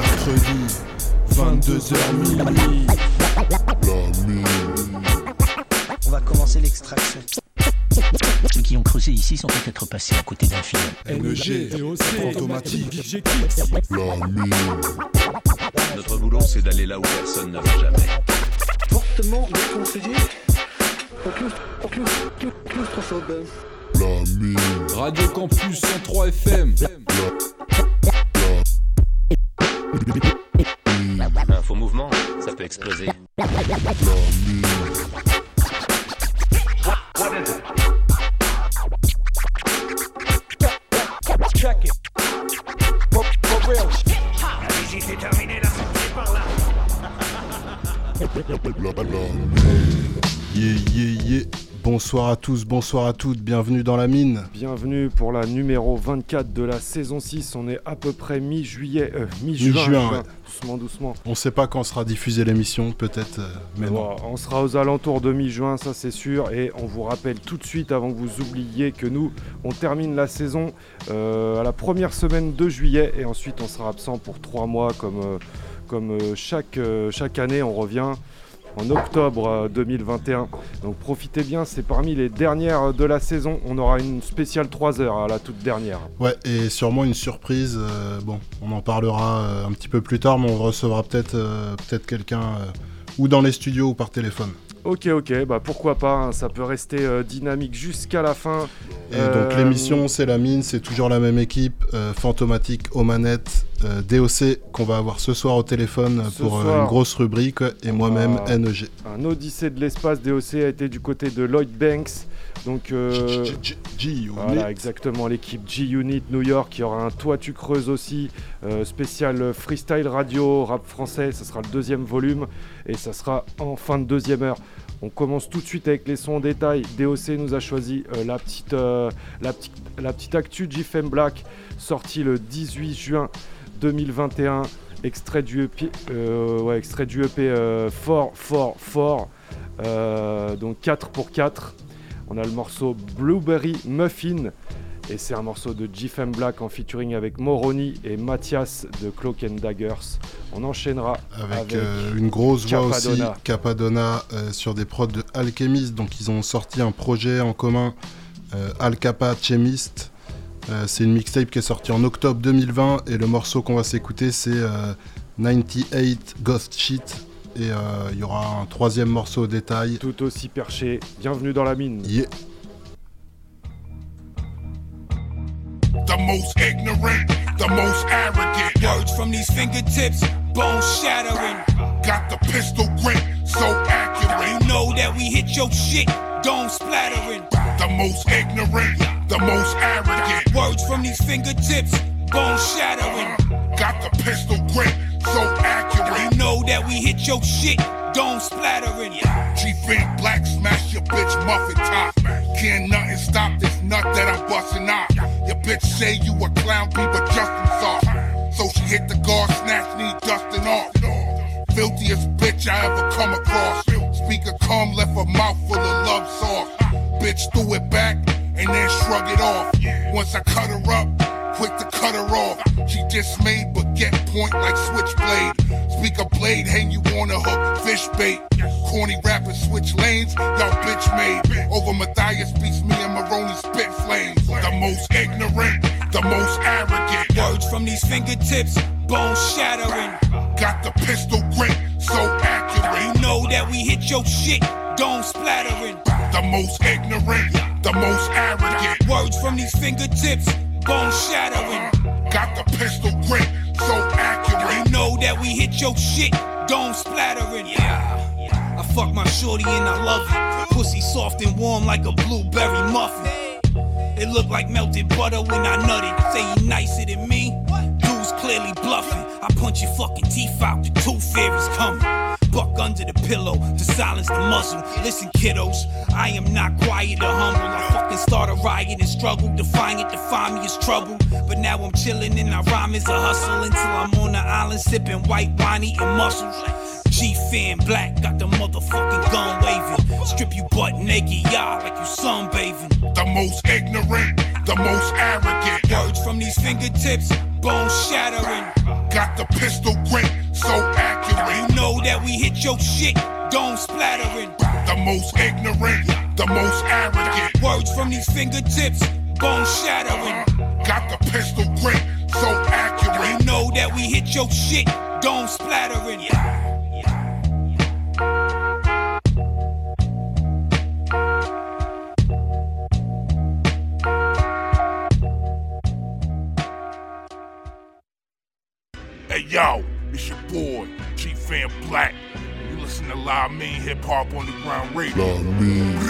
mercredi, 22h minuit. On va commencer l'extraction. Ceux qui ont creusé ici sont peut-être passés à côté d'un film. NG, automatique. Notre boulot, c'est d'aller là où personne ne va jamais. Fortement déconseillé. Claustrophobe. Radio Campus 103 FM. Un faux mouvement, ça peut exploser. Bonsoir à tous, bonsoir à toutes, bienvenue dans la mine. Bienvenue pour la numéro 24 de la saison 6. On est à peu près mi-juillet, euh, mi-juin. Mi-juin, juin. ouais. Doucement, doucement. On sait pas quand sera diffusée l'émission, peut-être, euh, mais non. On sera aux alentours de mi-juin, ça c'est sûr. Et on vous rappelle tout de suite, avant que vous oubliez, que nous, on termine la saison euh, à la première semaine de juillet. Et ensuite, on sera absent pour trois mois, comme, comme chaque, chaque année. On revient en octobre euh, 2021. Donc profitez bien, c'est parmi les dernières de la saison. On aura une spéciale 3 heures à la toute dernière. Ouais, et sûrement une surprise. euh, bon, on en parlera euh, un petit peu plus tard, mais on recevra peut-être euh, peut-être quelqu'un euh, ou dans les studios ou par téléphone. Ok, ok, bah pourquoi pas, hein, ça peut rester euh, dynamique jusqu'à la fin. Et Euh, donc l'émission, c'est la mine, c'est toujours la même équipe, euh, Fantomatique aux manettes, euh, DOC qu'on va avoir ce soir au téléphone Ce pour euh, soir. une grosse rubrique, et moi-même Ah. NEG. Un Odyssée de l'espace DOC a été du côté de Lloyd Banks. Donc euh, G-Unit. voilà, exactement, l'équipe G-Unit New York. Il y aura un Toi tu creuses aussi, euh, spécial freestyle radio, rap français. Ça sera le deuxième volume et ça sera en fin de deuxième heure. On commence tout de suite avec les sons en détail. DOC nous a choisi euh, la, petite, la, petite, la petite actu GFM Black, sortie le 18 juin 2021. Extrait du EP, euh, ouais, extrait du EP euh, fort, fort, fort. Euh, donc 4 pour 4. On a le morceau Blueberry Muffin. Et c'est un morceau de GFM Black en featuring avec Moroni et Mathias de Cloak and Daggers. On enchaînera Avec, avec euh, une grosse voix aussi, Capadonna. Euh, sur des prods de Alchemist. Donc ils ont sorti un projet en commun, euh, Alcapa Chemist. Euh, c'est une mixtape qui est sortie en octobre 2020 et le morceau qu'on va s'écouter c'est euh, 98 Ghost Shit. Et euh, il y aura un troisième morceau au détail. tout aussi perché. Bienvenue dans la mine. Yeah. the most ignorant, the most arrogant. Words from these fingertips, bone shattering. Got the pistol grip, so accurate. You know that we hit your shit, dome splattering. The most ignorant, the most arrogant. Words from these fingertips, bone shattering. Uh-huh. Got the pistol grip, so accurate. You know that we hit your shit, dome splattering. G-Fam black smash your bitch muffin top. Can't nothing stop this nut that I'm busting out. Your bitch say you a clown, be but Justin soft. So she hit the guard, snatch, me, dusting off. Filthiest bitch I ever come across. Speaker come, left a mouth full of love sauce. Bitch threw it back and then shrug it off. Once I cut her up, quick to cut her off. She dismayed but get point like switchblade. Speaker blade hang you on a hook, fish bait. Corny rappers switch lanes, y'all bitch made. Over Matthias beats me and Moroney spit flames. The most ignorant, the most arrogant. Words from these fingertips, bone shattering. Got the pistol grip, so accurate. You know that we hit your shit, dome splattering. The most ignorant, the most arrogant. Words from these fingertips, bone shattering. Got the pistol grip, so accurate. You know that we hit your shit, dome splattering. Yeah. I fuck my shorty and I love it. Pussy soft and warm like a blueberry muffin. It look like melted butter when I nut it. Say you nicer than me? Clearly bluffing. I punch your fucking teeth out. The tooth fairy's coming. Buck under the pillow to silence the muzzle. Listen, kiddos, I am not quiet or humble. I fucking start a riot and struggle. Defying it, define me as trouble. But now I'm chilling and I rhyme as a hustle until I'm on the island sipping white wine, eating mussels. G Fam black, got the motherfucking gun waving. Strip you butt naked, y'all, like you sunbathing. The most ignorant, the most arrogant. Words from these fingertips, bone shattering. Got the pistol grip, so accurate. You know that we hit your shit, don't splattering. The most ignorant, the most arrogant. Words from these fingertips, bone shattering. Got the pistol grip, so accurate. You know that we hit your shit, don't splattering. Hey yo, it's your boy, Chief Fan Black. You listen to Live Mean Hip Hop Underground Radio.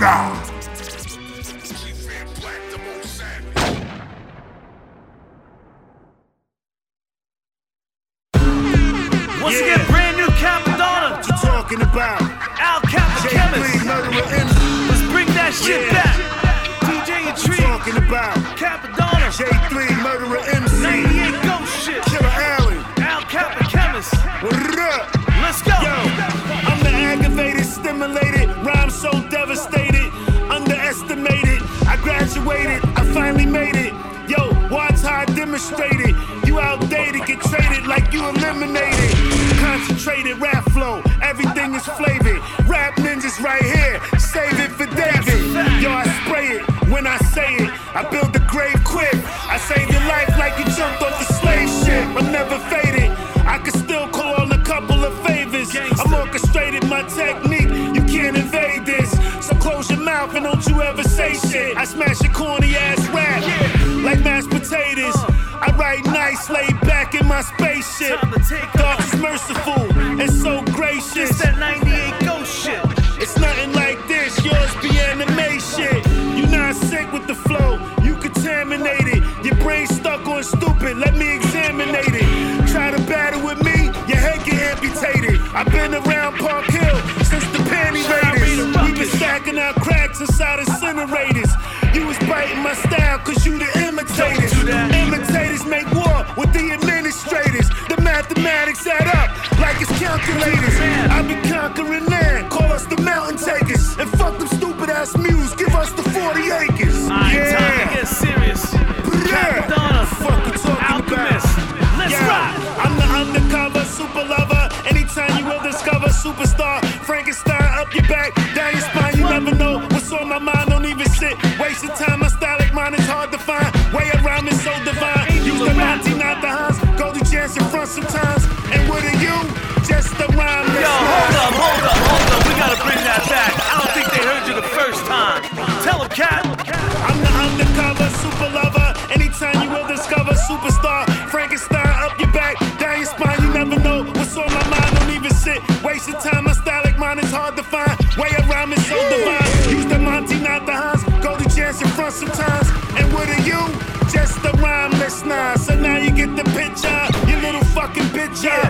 Rah! Chief Fan Black, the most savage. Once again, brand new Cappadonna. What you talking about? Al Cap the Chemist. Let's bring that shit Yeah. back. DJ What you Tree. talking about? Cappadonna. J3 murderer MC. 98 Let's go. Yo, I'm the aggravated, stimulated, rhyme so devastated, underestimated. I graduated, I finally made it. Yo, watch how I demonstrate it. You outdated, get traded like you eliminated. Concentrated rap flow, everything is flavored. Rap ninjas right here, save it for David. Yo, I spray it when I say it. I build mouth and don't you ever say shit. I smash your corny ass rap like mashed potatoes. Uh. I write nice, laid back in my spaceship. Time to take off. is merciful and so gracious. It's that 98 Ghost shit. It's nothing like this, yours be animation. You not sick with the flow, you contaminated. Your brain stuck on stupid, let me examine it. Try to battle with me, your head get amputated. I've been around Park Hill We been stacking our cracks inside incinerators. You was biting my style cause you the imitators. Don't do that. Imitators make war with the administrators. The mathematics add up like it's calculators. I be conquering land, In front sometimes. And what are you? Just a rhyme. Yo, hold up, hold up, hold up. We gotta bring that back. I don't think they heard you the first time. Tell them, Cat. I'm the undercover super lover. Anytime you will discover superstar fucking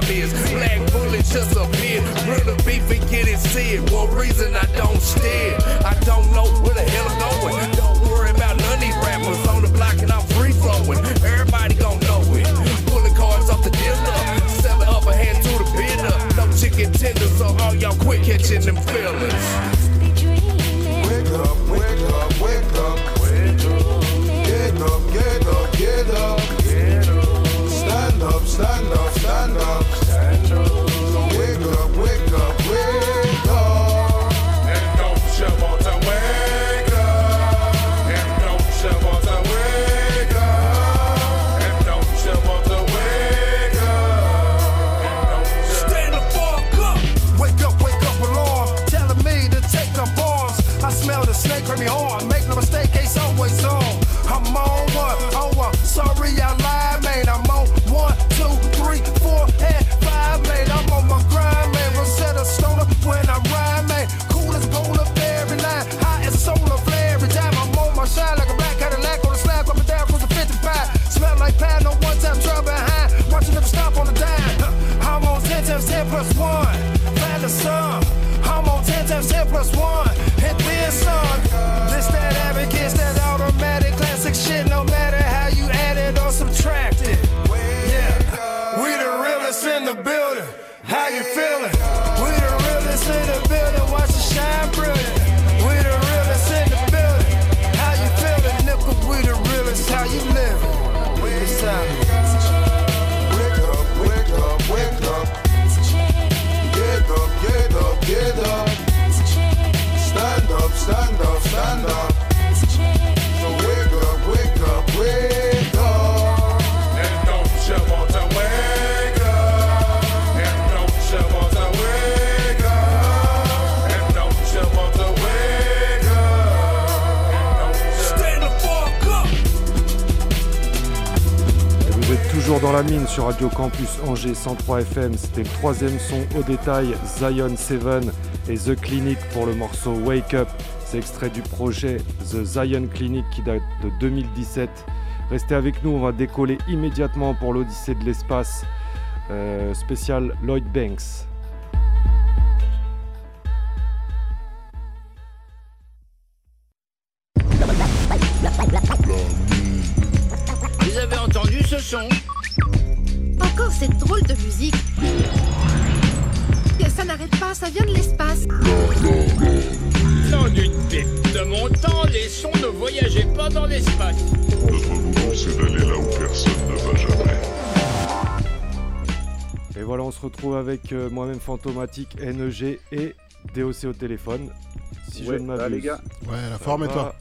my beers. Black bullet just appeared. Real beef and get it seared. One reason I don't stare. I don't know where the hell I'm going. Don't worry about none of these rappers on the block and I'm free flowing. Everybody gon' know it. Pulling cards off the dealer. Selling upper hand to the bidder. No chicken tender, so all y'all quit catching them feelings. Wake up, wake up, wake up. Get up, get up, get up. Stand up, stand up, dans la mine sur Radio Campus Angers 103 FM. C'était le troisième son au détail, Zion 7 et The Clinic pour le morceau Wake Up. C'est extrait du projet The Zion Clinic qui date de 2017. Restez avec nous, on va décoller immédiatement pour l'Odyssée de l'espace euh, spécial Lloyd Banks. Avec euh, moi-même Fantomatique, NEG et DOC au téléphone. Si Ouais, je ne m'abuse. les gars Ouais, la forme et toi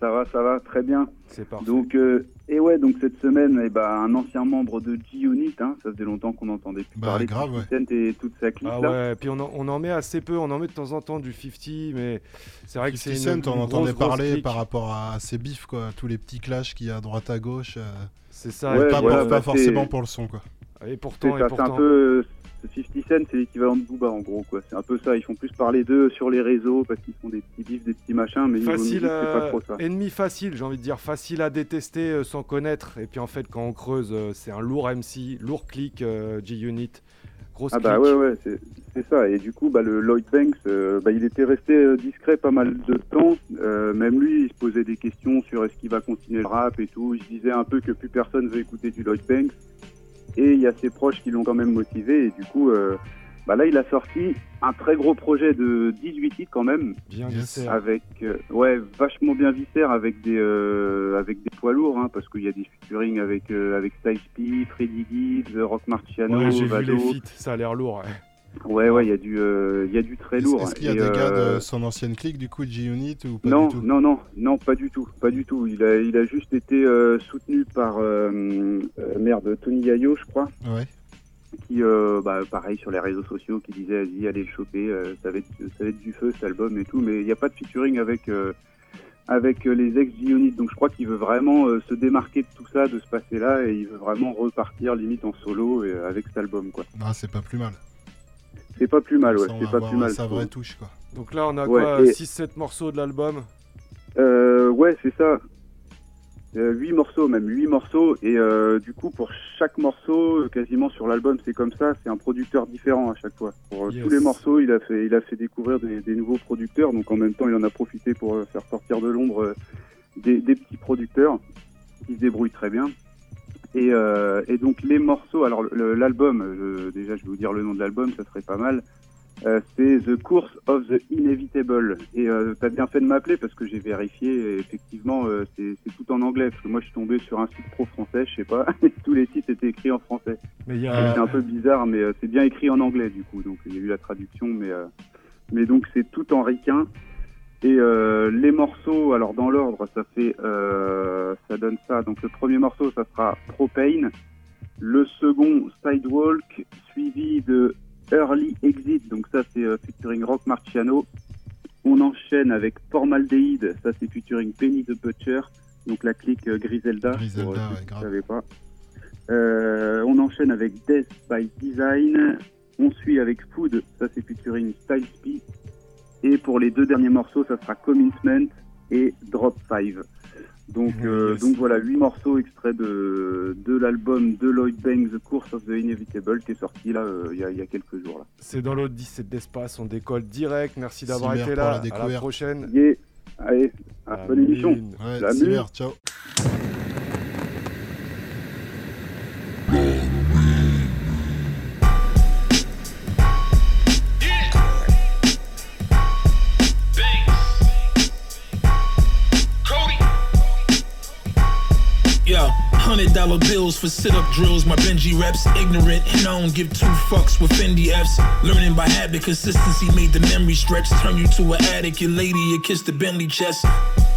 Ça va, ça va, très bien. C'est parfait. Donc, euh, et ouais, donc cette semaine, eh ben, un ancien membre de G-Unit, hein, ça faisait longtemps qu'on n'entendait plus Bah, parler grave, de ouais. 50 Cent et toute sa clique Ah ouais, puis on en, on en met assez peu, on en met de temps en temps du 50, mais c'est vrai que c'est 50 une, Cent, on entendait grosse, parler clique. par rapport à ces bifs, quoi. Tous les petits clashs qu'il y a à droite à gauche. euh, C'est ça, Ouais, pas, voilà, pour- bah, pas forcément pour le son, quoi. Et pourtant, et ça, c'est pourtant. un peu. Euh, 50 Cent, c'est l'équivalent de Booba en gros, quoi. C'est un peu ça. Ils font plus parler d'eux sur les réseaux parce qu'ils font des petits bifs, des petits machins, mais Facile c'est pas trop ça. ennemi facile, j'ai envie de dire facile à détester euh, sans connaître. Et puis en fait, quand on creuse, euh, c'est un lourd MC, lourd click euh, G-Unit, grosse Ah bah clique. ouais, ouais, c'est c'est ça. Et du coup, bah, le Lloyd Banks, euh, bah, il était resté discret pas mal de temps. Même lui, il se posait des questions sur est-ce qu'il va continuer le rap et tout. Il se disait un peu que plus personne veut écouter du Lloyd Banks. Et il y a ses proches qui l'ont quand même motivé. Et du coup, euh, bah là, il a sorti un très gros projet de 18 titres quand même. Bien. Avec, euh, ouais, vachement bien viscère avec des, euh, avec des poids lourds, hein, parce qu'il y a des featuring avec, euh, avec Styles P, Freddy Gibbs, Rock Marciano, Ouais, j'ai vu les feats, ça a l'air lourd. ouais. Ouais, ouais, il y a du, euh, y a du très lourd. est-ce qu'il y a Et, des gars euh, de son ancienne clique du coup de G-Unit ou pas non, du tout non, non, non, pas du tout, pas du tout. Il a, il a juste été euh, soutenu par euh, euh, merde Tony Yayo, je crois, Ouais. qui, euh, bah, pareil sur les réseaux sociaux, qui disait vas-y allez le choper, euh, ça va être, ça va être du feu cet album et tout, mais il n'y a pas de featuring avec euh, avec euh, les ex Unit, donc je crois qu'il veut vraiment euh, se démarquer de tout ça, de ce passé-là, et il veut vraiment repartir limite en solo et, euh, avec cet album, quoi. Ah, c'est pas plus mal. C'est pas plus mal, ouais, c'est pas plus mal. sa vraie touche quoi. Donc là, on a Ouais, quoi et- 6-7 morceaux de l'album Euh, ouais, c'est ça. Euh, 8 morceaux, même 8 morceaux. Et euh, du coup, pour chaque morceau, euh, quasiment sur l'album, c'est comme ça. C'est un producteur différent à chaque fois. Pour euh, Yes. tous les morceaux, il a fait, il a fait découvrir des, des nouveaux producteurs. Donc en même temps, il en a profité pour euh, faire sortir de l'ombre euh, des, des petits producteurs qui se débrouillent très bien. Et, euh, et donc les morceaux, alors l'album, euh, déjà je vais vous dire le nom de l'album, ça serait pas mal. Euh, c'est The Course of the Inevitable. Et euh, t'as bien fait de m'appeler parce que j'ai vérifié. Et effectivement, euh, c'est tout en anglais. Parce que moi, je suis tombé sur un site pro français, je sais pas. et tous les titres étaient écrits en français. C'est un peu bizarre, mais euh, c'est bien écrit en anglais du coup. Donc il y a eu la traduction, mais euh, mais donc c'est tout en ricain. Et euh, les morceaux, alors dans l'ordre, ça fait, euh, ça donne ça. Donc le premier morceau, ça sera Propane. Le second, Sidewalk, suivi de Early Exit. Donc ça, c'est euh, featuring Rock Marciano. On enchaîne avec Formaldehyd. Ça, c'est featuring Penny the Butcher. Donc la clique Griselda. Griselda, pour, ouais, grave. pas. On enchaîne avec Death by Design. On suit avec Food, ça c'est featuring Style P. Et pour les deux derniers morceaux, ça sera Commitment et Drop 5. Donc, euh, donc voilà, huit morceaux extraits de, de l'album de Lloyd Banks, The Course of the Inevitable, qui est sorti là euh, il y, a, il y a quelques jours. Là. C'est dans l'autre 17 d'espace, on décolle direct. Merci d'avoir été là. la à la prochaine. Yeah. Allez, à La bonne émission. Ouais, mine. ciao. Dollar bills for sit up drills. My Benji reps ignorant, and I don't give two fucks with Fendi F's. Learning by habit, consistency made the memory stretch. Turn you to an addict, your lady, you kiss the Bentley chest.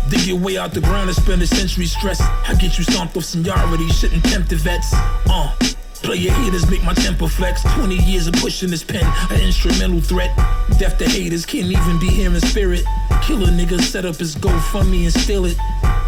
Dig your way out the ground and spend a century stress. I get you stomped off seniority, shouldn't tempt the vets. Uh. Play your haters, make my temper flex. 20 years of pushing this pen, an instrumental threat. Deaf to haters, can't even be here in spirit. Killer nigga set up his GoFundMe and steal it.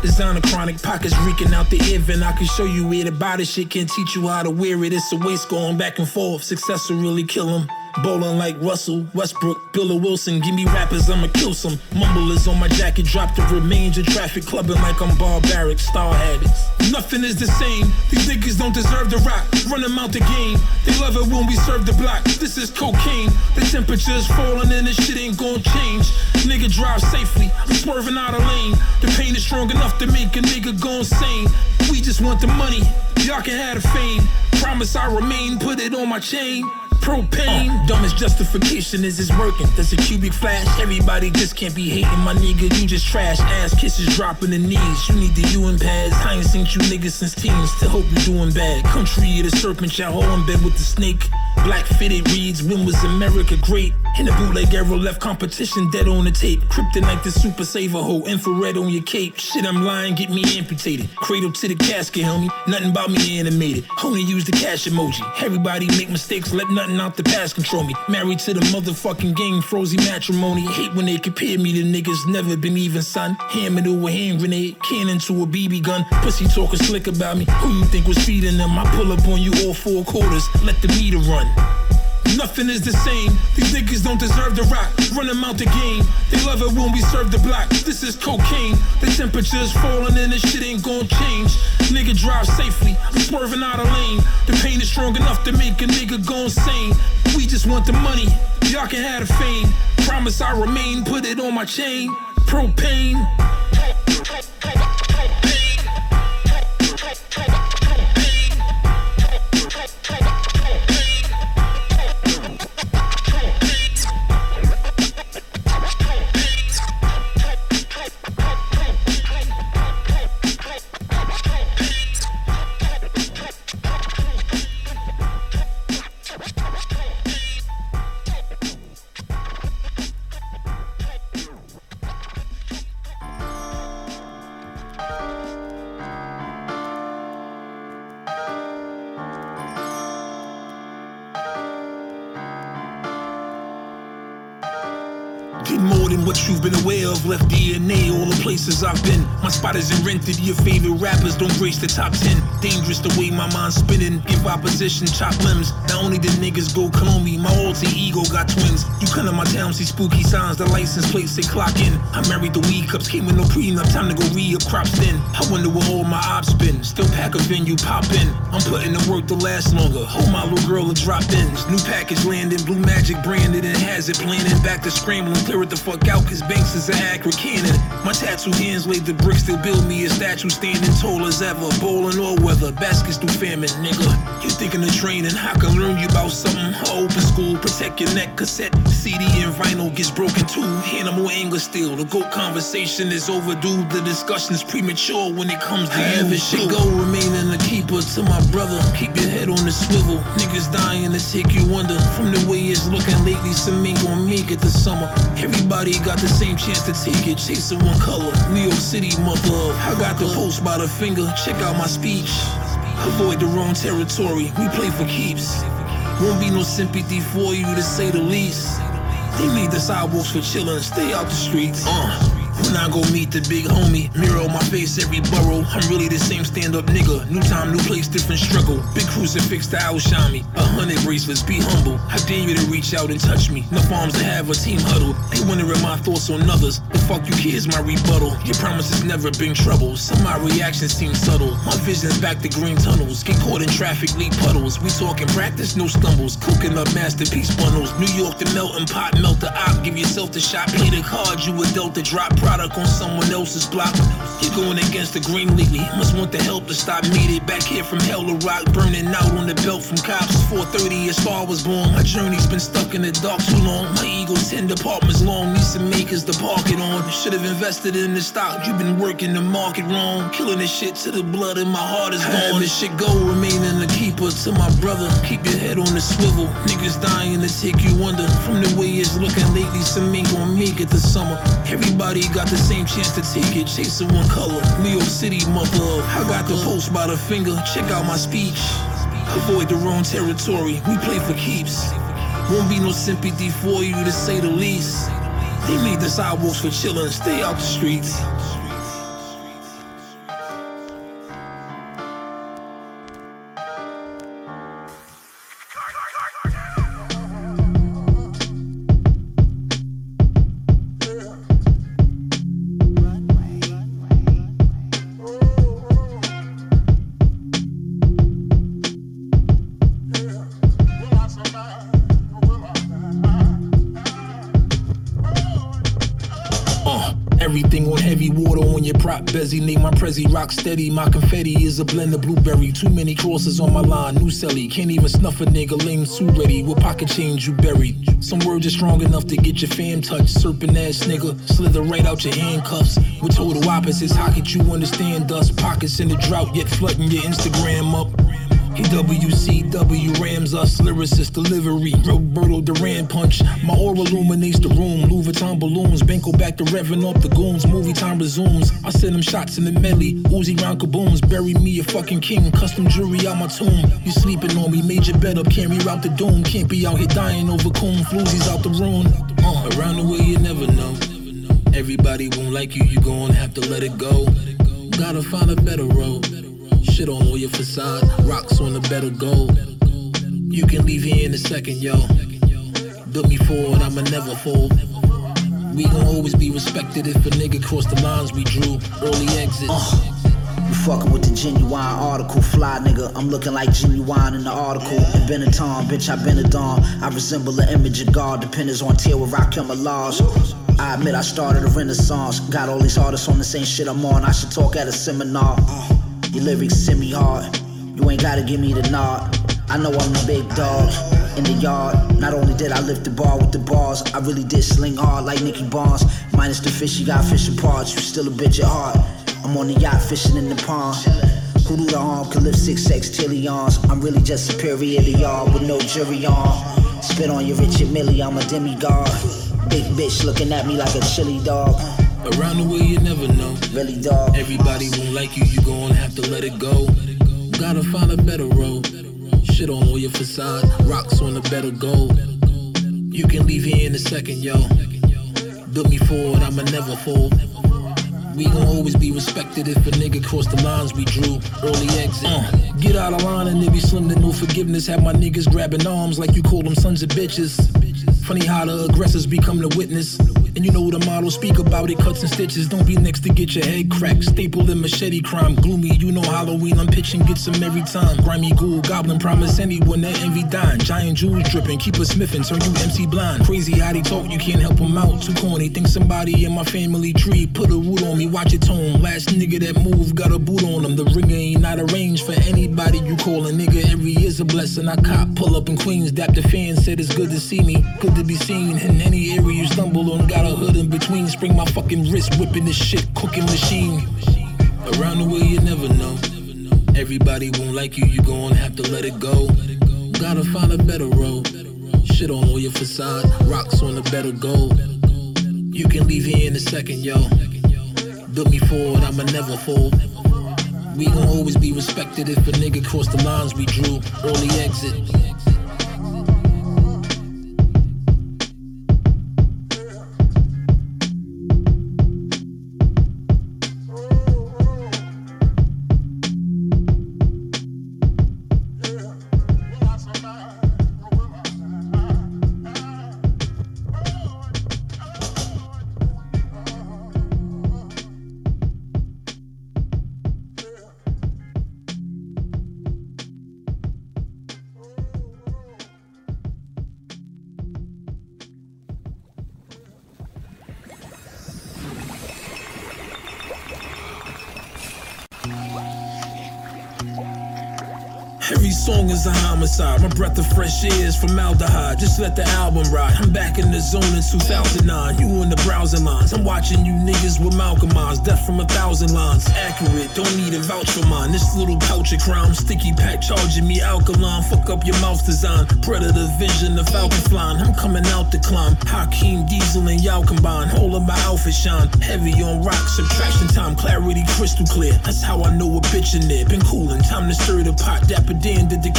Designer chronic pockets reeking out the ear vent. I can show you where to buy this shit, can teach you how to wear it. It's a waste going back and forth. Success will really kill him. Bowling like Russell, Westbrook, Bill Wilson. Give me rappers, I'ma kill some. Mumblers on my jacket, drop the remains of traffic, clubbing like I'm barbaric. Star habits. Nothing is the same. These niggas don't deserve the rock. Run them out the game. They love it when we serve the block. This is cocaine. The temperature's falling and this shit ain't gonna change. Nigga drive safely. I'm swerving out of lane. The pain is strong enough to make a nigga go insane. We just want the money. Y'all can have the fame. Promise I remain. Put it on my chain. Propane. Uh, dumbest justification is it's working. That's a cubic flash. Everybody just can't be hating my nigga. You just trash. Ass kisses dropping the knees. You need the UN pads. I ain't seen you niggas since teens. Still hope you're doing bad. Country of the serpent. Y'all all in bed with the snake. Black fitted reeds. When was America great? In the bootleg era, left competition dead on the tape. Kryptonite the super saver hoe. Infrared on your cape. Shit, I'm lying. Get me amputated. Cradle to the casket, homie. Nothing about me animated. Only use the cash emoji. Everybody make mistakes. Let nothing out the past control me. Married to the motherfucking game, frozen matrimony. Hate when they compare me to niggas never been even, son. Hammer to a hand grenade, cannon to a BB gun. Pussy talking slick about me. Who you think was feeding them? I pull up on you all four quarters, let the meter run. Nothing is the same. These niggas don't deserve the rock. Run them out the game. They love it when we serve the block. This is cocaine. The temperature's falling and this shit ain't gonna change. Nigga drive safely. I'm swerving out of lane. The pain is strong enough to make a nigga go insane. We just want the money. Y'all can have the fame. Promise I remain. Put it on my chain. Propane. I've been. My spot isn't rented. Your favorite rappers don't grace the top 10. Dangerous the way my mind's spinning. Give opposition chop limbs. Not only did niggas go clone me, my alter ego got twins. You come to my town, see spooky signs. The license plates say clock in. I married the weed cups, came with no prenup. Time to go re up crops then. I wonder where all my ops been. Still pack a venue, pop in. I'm putting the work to last longer. Hold my little girl and drop ins. New package landing, blue magic branded and has it planning. Back to scrambling, clear it the fuck out, cause Banks is an accurate cannon. My tattoo hands laid the bricks, still build me a statue standing tall as ever. Bowling all weather, baskets through famine, nigga. You thinking of training, I can learn you about something. Open school, protect your neck, cassette, CD and vinyl gets broken too. Animal anger still, the GOAT conversation is overdue. The discussion's premature when it comes to. This shit go remaining a keeper to my brother. Keep your head on the swivel. Niggas dying to take you under. From the way it's looking lately, some ain't gonna make it this summer. Everybody got the same chance to take it, chasing one color. New York City, of. I got the post by the finger, check out my speech. Avoid the wrong territory, we play for keeps. Won't be no sympathy for you to say the least. They made the sidewalks for chillin', stay out the streets. Uh. When I go meet the big homie, mirror my face every borough. I'm really the same stand up nigga. New time, new place, different struggle. Big crucifix to outshine me. A hundred bracelets, be humble. I dare you to reach out and touch me. No farms to have a team huddle. They wondering my thoughts on others. The fuck you kids, my rebuttal. Your promises never been trouble. Some of my reactions seem subtle. My vision's back to green tunnels. Get caught in traffic, leak puddles. We talking practice, no stumbles. Cooking up masterpiece bundles. New York, the melting pot, melt the op. Give yourself the shot. Play the card, you a dealt the drop product on someone else's block. You're going against the green lately. Must want the help to stop needed. Back here from hell to rock, burning out on the belt from cops. 4:30, as far was born. My journey's been stuck in the dark too long. My ego's ten departments long. Need some makers to park it on. Should have invested in the stock. You've been working the market wrong. Killing this shit to the blood and my heart is gone. This shit go remaining the keeper to my brother. Keep your head on the swivel. Niggas dying to take you under. From the way it's looking lately, some ain't gonna make it this summer. Everybody got the same chance to take it, chasing one color. New York City, mother of. I got the post by the finger, check out my speech. Avoid the wrong territory, we play for keeps. Won't be no sympathy for you to say the least. They made the sidewalks for chillin', stay out the streets. Bezzy. Name my prezi rock steady. My confetti is a blend of blueberry. Too many crosses on my line. New celly. Can't even snuff a nigga. Lame too ready. With pocket change you buried. Some words are strong enough to get your fam touched. Serpent ass nigga. Slither right out your handcuffs. With total opposites. How could you understand us? Pockets in the drought, yet flooding your Instagram up. KWCW Rams us lyricist delivery. Roberto Duran punch. My aura illuminates the room. Louis Vuitton balloons. Benko back to revving up the goons. Movie time resumes. I send them shots in the medley. Uzi round kabooms. Bury me a fucking king. Custom jewelry out my tomb. You sleeping on me. Major bed up. Can't reroute the doom. Can't be out here dying over coon. Floozies out the room. Uh, around the way you never know. Everybody won't like you. You gon' have to let it go. Gotta find a better road. Shit on all your facade, rocks on the better gold. You can leave here in a second, yo. Look me forward, I'ma never fold. We gon' always be respected if a nigga cross the lines we drew. Early exits. Uh, you fucking with the genuine article, fly nigga. I'm looking like genuine in the article. In Benetton, bitch, I been a dawn. I resemble an image of God, dependence on tier where I kill my laws. I admit I started a renaissance. Got all these artists on the same shit I'm on. I should talk at a seminar. Uh, Your lyrics send me hard. You ain't gotta give me the nod. I know I'm the big dog in the yard. Not only did I lift the bar with the bars, I really did sling hard like Nicky Barnes. Minus the fish, you got fishing parts. You still a bitch at heart. I'm on the yacht fishing in the pond. Who do the arm could lift six sextillions? I'm really just superior to y'all with no jury on. Spit on your Richard Millie, I'm a demigod. Big bitch looking at me like a chili dog. Around the way you never know. Really, dog. Everybody won't like you, you gon' have to let it go. Gotta find a better road. Shit on all your facade, rocks on the better gold. You can leave here in a second, yo. Look me forward, I'ma never fold. We gon' always be respected if a nigga cross the lines we drew. Early exit. Uh, get out of line and it be slim to no forgiveness. Have my niggas grabbing arms like you call them sons of bitches. Funny how the aggressors become the witness. And you know the model speak about it, cuts and stitches. Don't be next to get your head cracked. Staple and machete crime. Gloomy, you know Halloween. I'm pitching, get some every time. Grimy ghoul, goblin, promise anyone that envy dying. Giant jewels dripping, keep us sniffing, turn you MC blind. Crazy how they talk, you can't help them out. Too corny, think somebody in my family tree put a root on me, watch it tone. Last nigga that moved got a boot on him. The ringer ain't not arranged for anybody you call a nigga. Every year's a blessing. I cop, pull up in Queens, dap the said it's good to see me. Good to be seen in any area you stumble on. Got hood in between, spring my fucking wrist, whipping this shit, cooking machine. Around the way you never know. Everybody won't like you, you gon' have to let it go. Gotta find a better road. Shit on all your facade, rocks on a better gold. You can leave here in a second, yo. Look me forward, I'ma never fold. We gon' always be respected if a nigga cross the lines we drew. Early exit. Every is a homicide. My breath of fresh air is formaldehyde. Just let the album ride. I'm back in the zone in 2009. You in the browsing lines. I'm watching you niggas with Malcolm eyes. Death from a thousand lines. Accurate, don't need a vouch for mine. This little pouch of crime. Sticky pack charging me alkaline. Fuck up your mouth design. Predator vision, the falcon flying. I'm coming out to climb. Hakeem Diesel and y'all combine. All of my outfit shine. Heavy on rock, subtraction time. Clarity crystal clear. That's how I know a bitch in there. Been coolin'. Time to stir the pot. Dapper Dan did the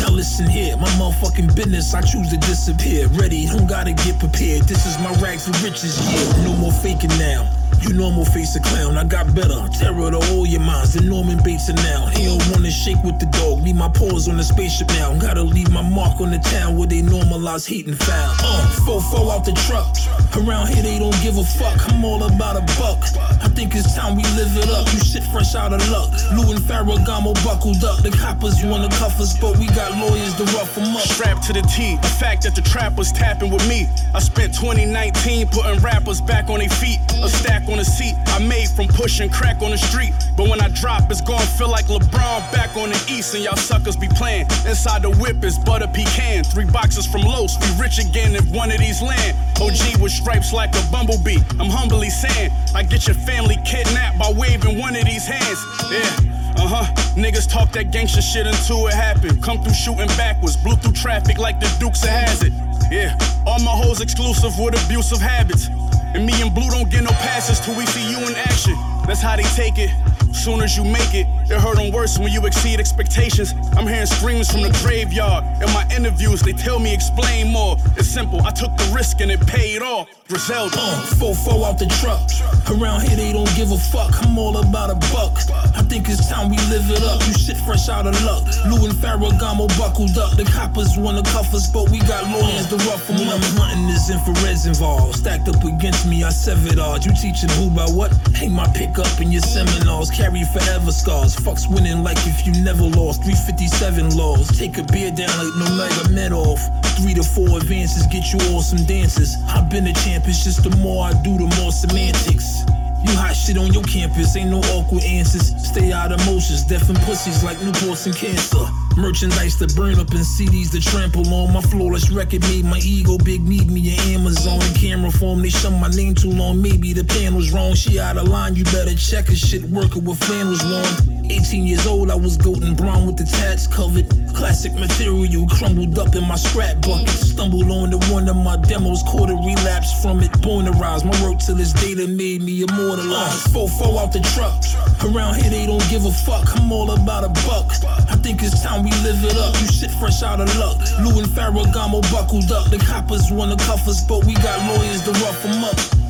Now listen here, my motherfucking business. I choose to disappear. Ready, don't gotta get prepared. This is my rags to riches year. No more faking now. You normal face a clown, I got better. Terror to all your minds. The Norman Bates are now. He don't wanna shake with the dog. Leave my paws on the spaceship now. Gotta leave my mark on the town where they normalize hate and foul. Uh, fofo out the truck. Around here they don't give a fuck. I'm all about a buck. I think it's time we live it up. You shit fresh out of luck. Lou and Ferragamo buckled up. The coppers wanna cuff us, but we got lawyers to rough them up. Strapped to the T, the fact that the trap was tapping with me. I spent 2019 putting rappers back on their feet. A stack on the seat I made from pushing crack on the street. But when I drop, it's gonna feel like LeBron back on the East, and y'all suckers be playing. Inside the whip is butter pecan. Three boxes from Los, we rich again if one of these land. OG with stripes like a bumblebee. I'm humbly saying, I get your family kidnapped by waving one of these hands. Yeah. Uh huh. Niggas talk that gangster shit until it happened. Come through shooting backwards, blew through traffic like the Dukes of Hazzard. Yeah. All my hoes exclusive with abusive habits. And me and Blue don't get no passes till we see you in action. That's how they take it. Soon as you make it, it hurt them worse when you exceed expectations. I'm hearing screams from the graveyard. In my interviews, they tell me explain more. It's simple, I took the risk and it paid off. Griselda. Uh, fofo out the truck. Around here they don't give a fuck. I'm all about a buck. I think it's time we live it up. You shit fresh out of luck. Lou and Ferragamo buckled up. The coppers wanna cuff us, but we got lawyers to rough them up. I'm hunting this infrared's involved. Stacked up against me, I severed odds. You teaching who by what? Hang my pick up in your seminars. Carry forever scars. Fucks winning like if you never lost. 357 laws. Take a beer down like no mega met off. Three to four advances get you all some dances. I've been a champ, it's just the more I do, the more semantics. You hot shit on your campus, ain't no awkward answers. Stay out of motions, deaf and pussies like Newports and cancer. Merchandise to burn up and CDs to trample on. My flawless record made my ego big, need me an Amazon. Camera form, they shun my name too long. Maybe the panel's wrong. She out of line, you better check her shit. Working with flannels worn. 18 years old, I was golden brown with the tats covered. Classic material crumbled up in my scrap bucket. Stumbled onto one of my demos, caught a relapse from it. Born to rise, my work till this day that made me immortalized. Fofo out the truck. Around here they don't give a fuck. I'm all about a buck. I think it's time we live it up. You shit fresh out of luck. Lou and Ferragamo buckled up. The coppers wanna cuff us, but we got lawyers to rough them up.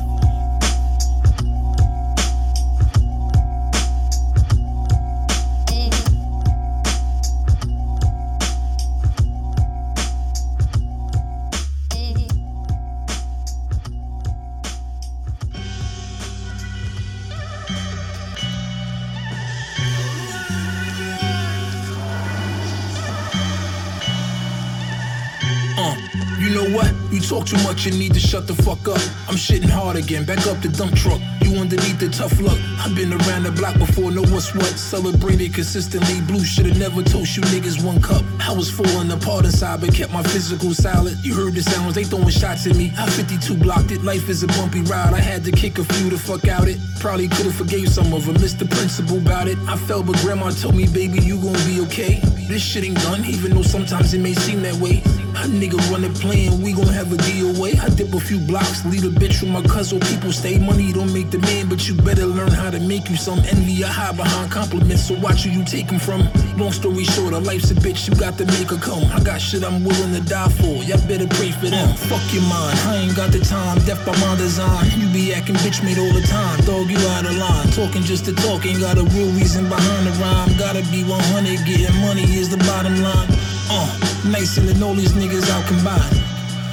Talk too much, you need to shut the fuck up. I'm shitting hard again, back up the dump truck. You underneath the tough luck. I've been around the block before, know what's what. Celebrated consistently, blue should've never toast you niggas one cup. I was falling apart inside, but kept my physical solid. You heard the sounds, they throwing shots at me. I 52 blocked it, life is a bumpy ride. I had to kick a few to fuck out it. Probably could've forgave some of them, missed the principle about it. I fell, but grandma told me, baby, you gon' be okay. This shit ain't done, even though sometimes it may seem that way. A nigga run it playing, we gon' have a DOA. I dip a few blocks, lead a bitch with my cousin. People stay money, don't make the man, but you better learn how to make you some envy. I hide behind compliments, so watch who you take them from. Long story short, a life's a bitch, you got to make her come. I got shit I'm willing to die for, y'all better pray for them. Fuck your mind, I ain't got the time, death by my design. You be acting bitch made all the time, dog, you out of line. Talking just to talk, ain't got a real reason behind the rhyme. Gotta be 100, getting money is the bottom line. Uh, nice and all these niggas out combined.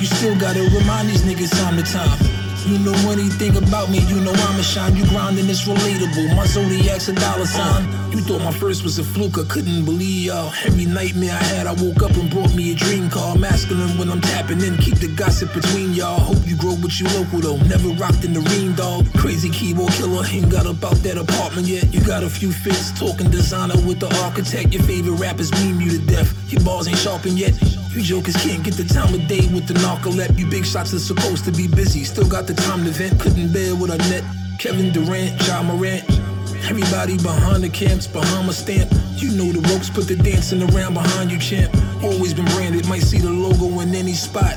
You still gotta remind these niggas time to time. You know anything about me, you know I'ma shine. You grinding, it's relatable. My zodiac's a dollar sign. You thought my first was a fluke, I couldn't believe y'all. Every nightmare I had, I woke up and brought me a dream car. Masculine when I'm tapping in, keep the gossip between y'all. Hope you grow, but you local though. Never rocked in the ring, dog. Crazy keyboard killer, ain't got about that apartment yet. You got a few fits, talking designer with the architect. Your favorite rappers meme you to death. Your balls ain't sharpened yet. You jokers can't get the time of day with the narcolep. You big shots are supposed to be busy. Still got the time to vent. Couldn't bear with a net. Kevin Durant, Ja Morant. Everybody behind the camps, Bahama stamp. You know the ropes, put the dancing around behind you, champ. Always been branded, might see the logo in any spot.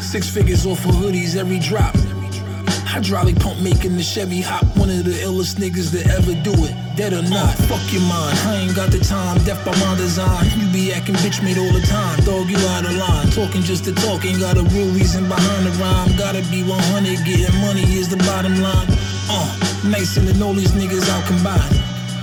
Six figures off of hoodies every drop. Hydraulic pump making the Chevy hop. One of the illest niggas that ever do it. Dead or not, fuck your mind. I ain't got the time, death by my design. You be acting bitch made all the time. Dog, you out of line. Talking just to talk, ain't got a real reason behind the rhyme. Gotta be 100, getting money is the bottom line. Uh, nice and all these niggas out combined.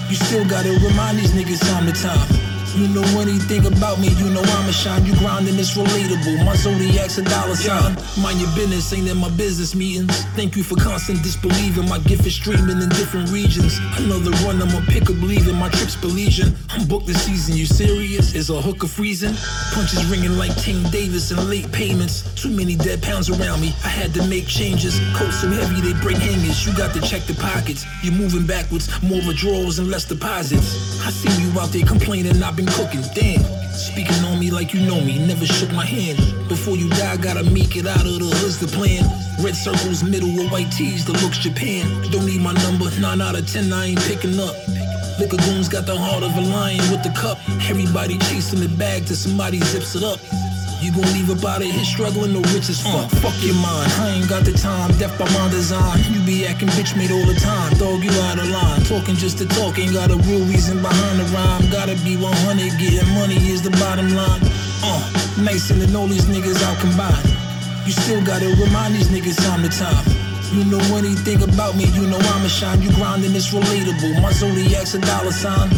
You still gotta remind these niggas time to time. You know anything about me, you know I'ma shine. You grinding, it's relatable. My zodiac's a dollar sign. Mind your business, ain't in my business meetings. Thank you for constant disbelieving. My gift is streaming in different regions. Another run, I'ma pick up leaving. My trip's Belizean. I'm booked this season, you serious? Is a hooker freezing? Punches ringing like King Davis and late payments. Too many dead pounds around me, I had to make changes. Coats so heavy they break hangers. You got to check the pockets. You're moving backwards, more withdrawals and less deposits. I seen you out there complaining, I've been cooking, damn. Speaking on me like you know me, never shook my hand. Before you die, gotta make it out of the hood's the plan. Red circles, middle with white tees, the looks Japan. Don't need my number, 9 out of 10, I ain't picking up. Liquor goons got the heart of a lion with the cup. Everybody chasing the bag till somebody zips it up. You gon' leave out of here struggling or rich as fuck. fuck your mind. I ain't got the time, death by my design. You be acting bitch made all the time. Dog, you out of line. Talking just to talk, ain't got a real reason behind the rhyme. Gotta be 100, getting money is the bottom line. Uh, nice and all these niggas out combined. You still gotta remind these niggas time to time. You know anything about me, you know I'ma shine. You grinding, it's relatable. My zodiac's a dollar sign.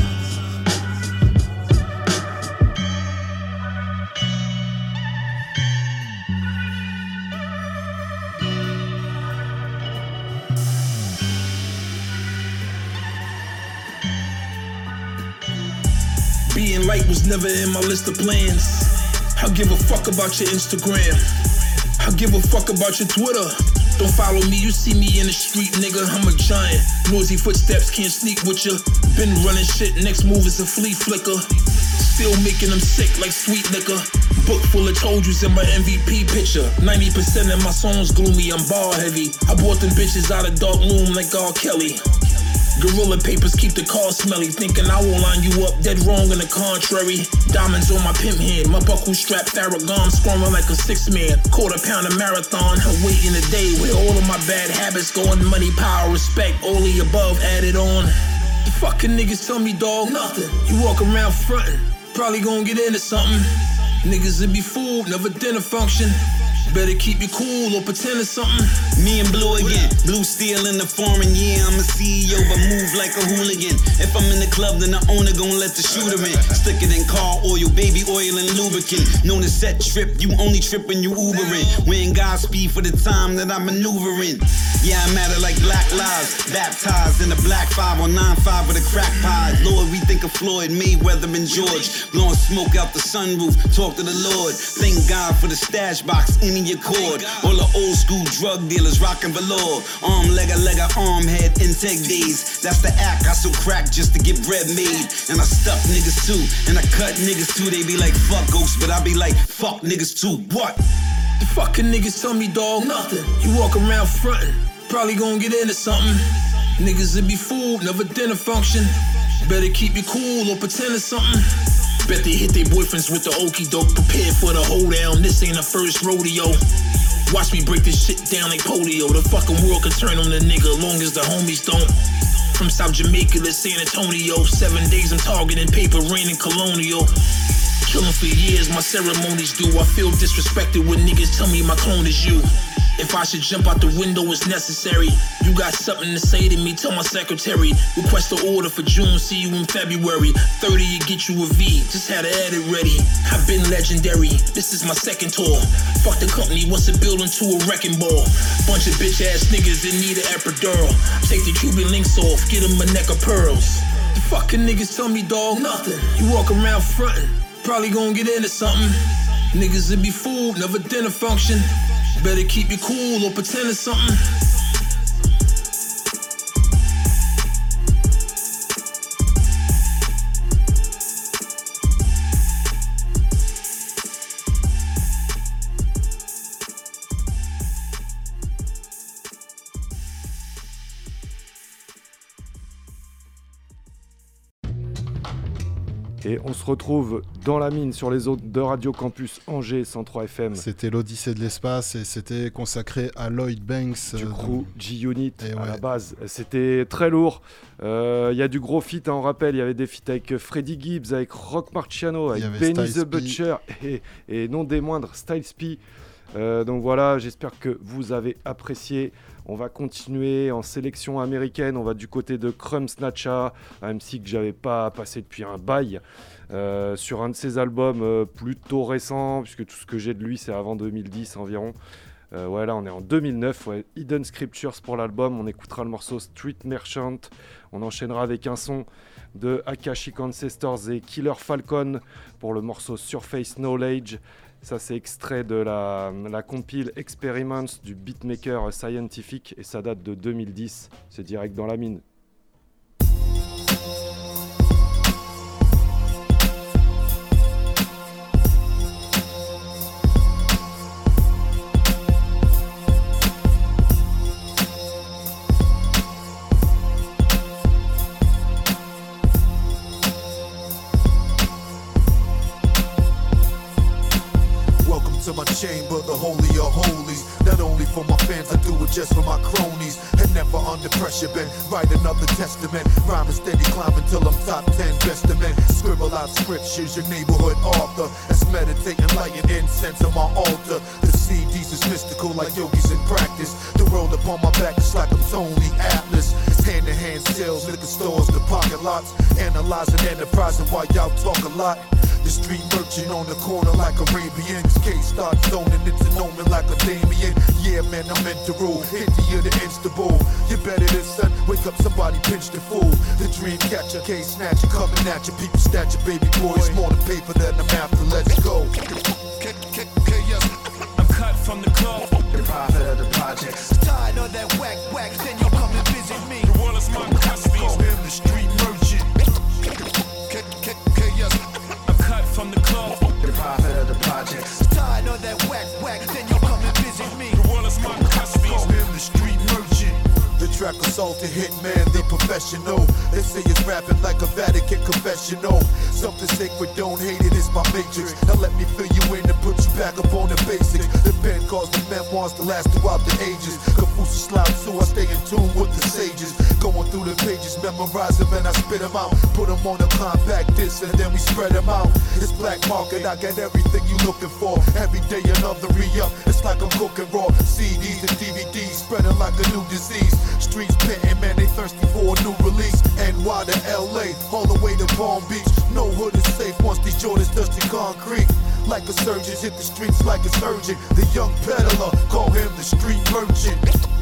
Being light was never in my list of plans. I give a fuck about your Instagram. I give a fuck about your Twitter. Don't follow me, you see me in the street, nigga. I'm a giant. Noisy footsteps can't sneak with ya. Been running shit, next move is a flea flicker. Still making them sick like sweet liquor. Book full of told yous in my MVP picture. 90% of my songs gloomy, I'm bar heavy. I bought them bitches out of dark room like R. Kelly. Gorilla papers keep the car smelly. Thinking I will line you up, dead wrong in the contrary. Diamonds on my pimp hand, my buckle strap Theragon, squirming like a six man. Quarter pound a marathon, waiting a day where all of my bad habits going. Money, power, respect, all the above added on. The fucking niggas tell me, dog, nothing. You walk around frontin', probably gonna get into something. Niggas would be fooled, never dinner function. Better keep you cool or pretend it's something. Me and Blue again. Blue steel in the foreign, yeah, I'm a CEO, but move like a hooligan. If I'm in the club, then the owner gon' let the shooter in. Stick it in car oil, baby oil and lubricant. Known to set trip, you only trip when you Ubering. We ain't Godspeed for the time that I'm maneuvering. Yeah, I matter like black lives. Baptized in the black 5 on 9-5 with a crack pod. Lord, we think of Floyd, Mayweather, and George. Blowing smoke out the sunroof, talk to the Lord. Thank God for the stash box, any accord. All the old school drug dealers rocking velour. Arm, leg, a leg, a arm, head, intake days. That's the act, I so crack just to get bread made. And I stuff niggas too, and I cut niggas too. They be like, fuck ghosts, but I be like, fuck niggas too. What? The fucking niggas tell me, dog, nothing. You walk around frontin', probably gonna get into something. Niggas will be fooled, never dinner function. Better keep you cool or pretend it's something. Bet they hit their boyfriends with the okey doke, prepared for the hoedown. This ain't a first rodeo. Watch me break this shit down like polio. The fucking world can turn on the nigga long as the homies don't. From South Jamaica to San Antonio, seven days I'm targeting paper, rain and colonial. Killing for years, my ceremonies do. I feel disrespected when niggas tell me my clone is you. If I should jump out the window, it's necessary. You got something to say to me, tell my secretary. Request the order for June, see you in February. 30, you get you a V, just had to add it ready. I've been legendary, this is my second tour. Fuck the company, what's it building to a wrecking ball? Bunch of bitch ass niggas in need of epidural. Take the Cuban links off, get them a neck of pearls. The fucking niggas tell me, dog, nothing. You walk around frontin', probably gonna get into something. Niggas will be fooled, never dinner function. Better keep you cool or pretend it's something. Et on se retrouve dans la mine sur les autres de Radio Campus Angers 103 FM. C'était l'Odyssée de l'espace et c'était consacré à Lloyd Banks. Du euh, crew G-Unit Et à ouais. la base. C'était très lourd. Euh, Il y a du gros feat, hein, on rappelle. Il y avait des feats avec Freddie Gibbs, avec Rock Marciano, avec Benny the P. Butcher et, et non des moindres, Styles P. Euh, donc voilà, j'espère que vous avez apprécié. On va continuer en sélection américaine. On va du côté de Crumb Snatcha, un MC que j'avais pas passé depuis un bail. euh, sur un de ses albums euh, plutôt récents, puisque tout ce que j'ai de lui c'est avant 2010 environ. Euh, ouais, là on est en 2009, ouais. Hidden Scriptures pour l'album. On écoutera le morceau Street Merchant. On enchaînera avec un son de Akashic Ancestors et Killer Falcon pour le morceau Surface Knowledge. Ça, c'est extrait de la, compile Experiments du beatmaker Scientific et ça date de 2010. C'est direct dans la mine. To my chamber, the holy of holies. Not only for my fans, I do it just for my cronies. And never under pressure, been write another testament. Rhyme and steady climbing till I'm top 10 best of men. Scribble out scriptures, your neighborhood author. That's meditating, lighting incense on my altar. The CDs is mystical like yogis in practice. The world upon my back is like I'm Tony Atlas. It's hand to hand sales, liquor stores, the pocket lots. Analyzing enterprising while y'all talk a lot. The street merchant on the corner like Arabians. K starts zoning into know me like a Damien. Yeah, man, I'm meant to rule. Hit the year the insta bull. You better than son. Wake up, somebody pinch the fool. The dream catcher, K snatcher, coming at you. People stature, baby boys. More than paper than I'm after. Let's go. I'm cut from the cloth. The prophet of the projects. Tired of that whack whack, then you'll come and visit me. My custody. Call him the street Track assault to hit man, the professional. They say it's rapping like a Vatican confessional. Something sacred, don't hate it, it's my matrix. Now let me fill you in and put you back up on the basics. The pen calls the memoirs to last throughout the ages. Confucius Lao so I stay in tune with the sages. Going through the pages, memorize them and I spit them out. Put them on a compact disc and then we spread them out. It's black market, I got everything you looking for. Every day another re-up, it's like I'm cooking raw. CDs and DVDs spreading like a new disease. Streets panting, man, they thirsty for a new release. NY to LA, all the way to Palm Beach. No hood is safe once these Jordans touch the concrete. Like a surgeon, hit the streets like a surgeon. The young peddler, call him the street merchant.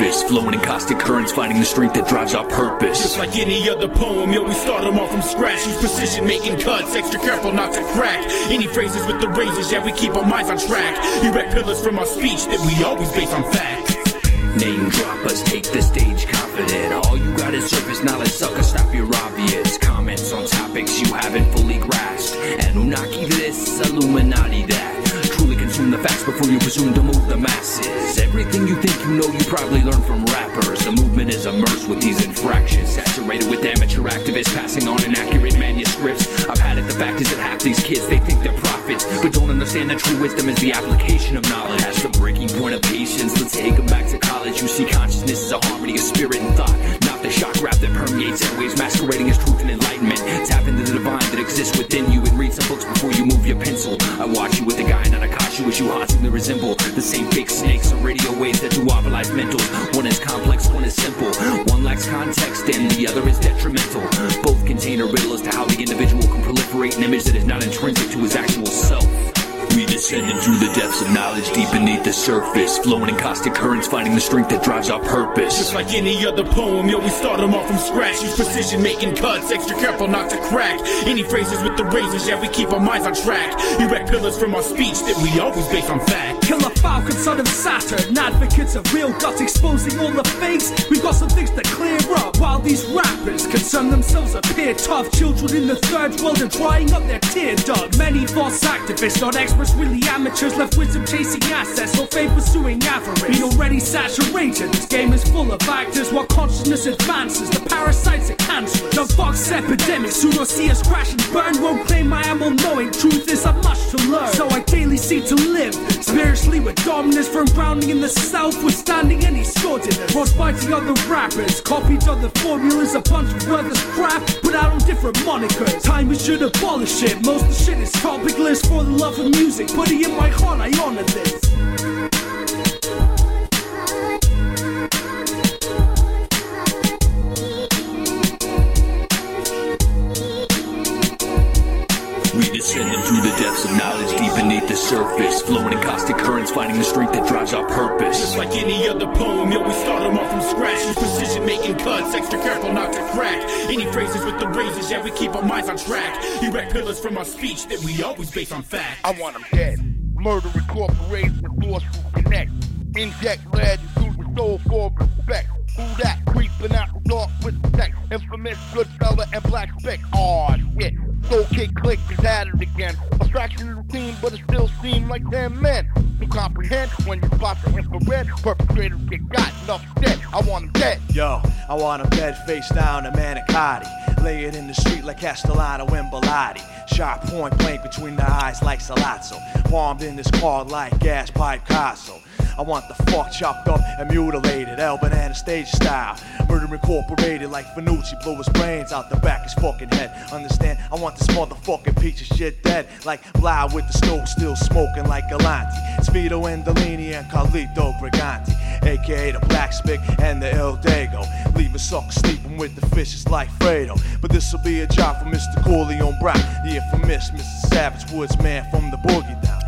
surface. Flowing in constant currents, finding the strength that drives our purpose. Just like any other poem, yo, we start them off from scratch. Use precision, making cuts, extra careful not to crack. Any phrases with the razors, yeah, we keep our minds on track. Erect pillars from our speech that we always base on fact. Name droppers, take the stage confident. All you got is surface knowledge, sucker, stop your activists passing on inaccurate manuscripts. I've had it, the fact is that half these kids, they think they're prophets, but don't understand that true wisdom is the application of knowledge. that is not intrinsic to his actual self. We descended through the depths of knowledge deep beneath the surface. Flowing in constant currents, finding the strength that drives our purpose. Just like any other poem, yo, we start them off from scratch. Use precision, making cuts, extra careful not to crack. Any phrases with the razors, yeah, we keep our minds on track. Erect pillars from our speech that we always base on fact. Killer Falcon, son of Saturn, advocates of real guts, exposing all the fakes. We've got some things to clear up while these rappers concern themselves appear tough. Children in the third world are drying up their tear duct. Many false activists, not experts average, really amateurs left with some chasing assets. No fame pursuing avarice. Being already saturated. This game is full of actors while consciousness advances. The parasites are cancer, The Fox epidemic soon will see us crash and burn. Won't claim I am all knowing. Truth is, I've much to learn. So I daily seek to live spiritually with dominance from grounding in the South, withstanding any sordidness. Frostbiting other rappers, copied other formulas, a bunch of brothers crap, put out on different monikers. Time we should abolish it. Most of the shit is topicless for the love of music. Putting in my heart, I honor this. Descending through the depths of knowledge deep beneath the surface. Flowing in caustic currents, finding the strength that drives our purpose. Just like any other poem, yo, we start them off from scratch. Use precision making cuts, extra careful not to crack. Any phrases with the razors, yeah, we keep our minds on track. Erect pillars from our speech that we always base on fact. I want them dead. Murder incorporated with lawsuit connect. Inject lead through the soul for respect. Who that creeping out dark with sex? Infamous good fella and black speck. Aw, shit. Soul Kid Klik is at it again. Abstraction routine, but it still seem like 10 men. You comprehend when you spot the infrared. Perpetrators get got enough dead. I want them dead. Yo, I want him dead face down to Manicotti. Lay it in the street like Castellano and. Sharp point blank between the eyes like Salazzo. Palmed in this car like gas pipe Casso. I want the fuck chopped up and mutilated, El Banana stage style. Murder incorporated like Fanucci, blew his brains out the back of his fucking head. Understand? I want this motherfucking piece of shit dead, like Blau with the stove still smoking like Galante. Speedo and Delaney and Carlito Brigante, aka the Black Spick and the El Dago. Leave a sucker sleeping with the fishes like Fredo. But this'll be a job for Mr. Corleone Brown, the infamous Mr. Savage Woods man from the boogie down.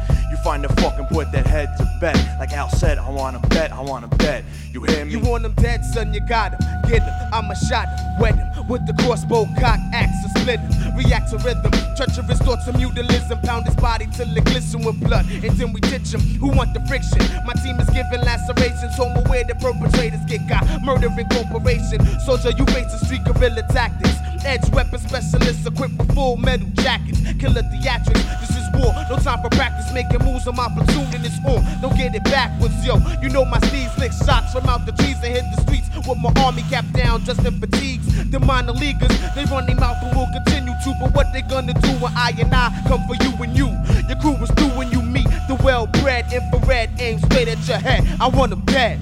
Find the fucking put that head to bed. Like Al said, I want him dead, I want him dead. You hear me? You want him dead, son, you got him. Get him, I'ma shot him, wet him. With the crossbow cock, axe to split. React to rhythm, treacherous thoughts of mutilism. Pound his body till it glisten with blood. And then we ditch him. Who want the friction? My team is giving lacerations. Home aware the perpetrators get got. Murdering corporation. Soldier, you face the street guerrilla tactics. Edge weapon specialists equipped with full metal jackets. Killer theatrics. This is war. No time for practice. Making moves on my platoon and it's on. Don't get it backwards, yo. You know my steeds lick shots from out the trees and hit the streets with my army cap down just in fatigues. The minor leaguers, they run their mouth and will continue to. But what they gonna do when I and I come for you and you? Your crew is through when you meet the well-bred infrared aim straight at your head. I want them dead.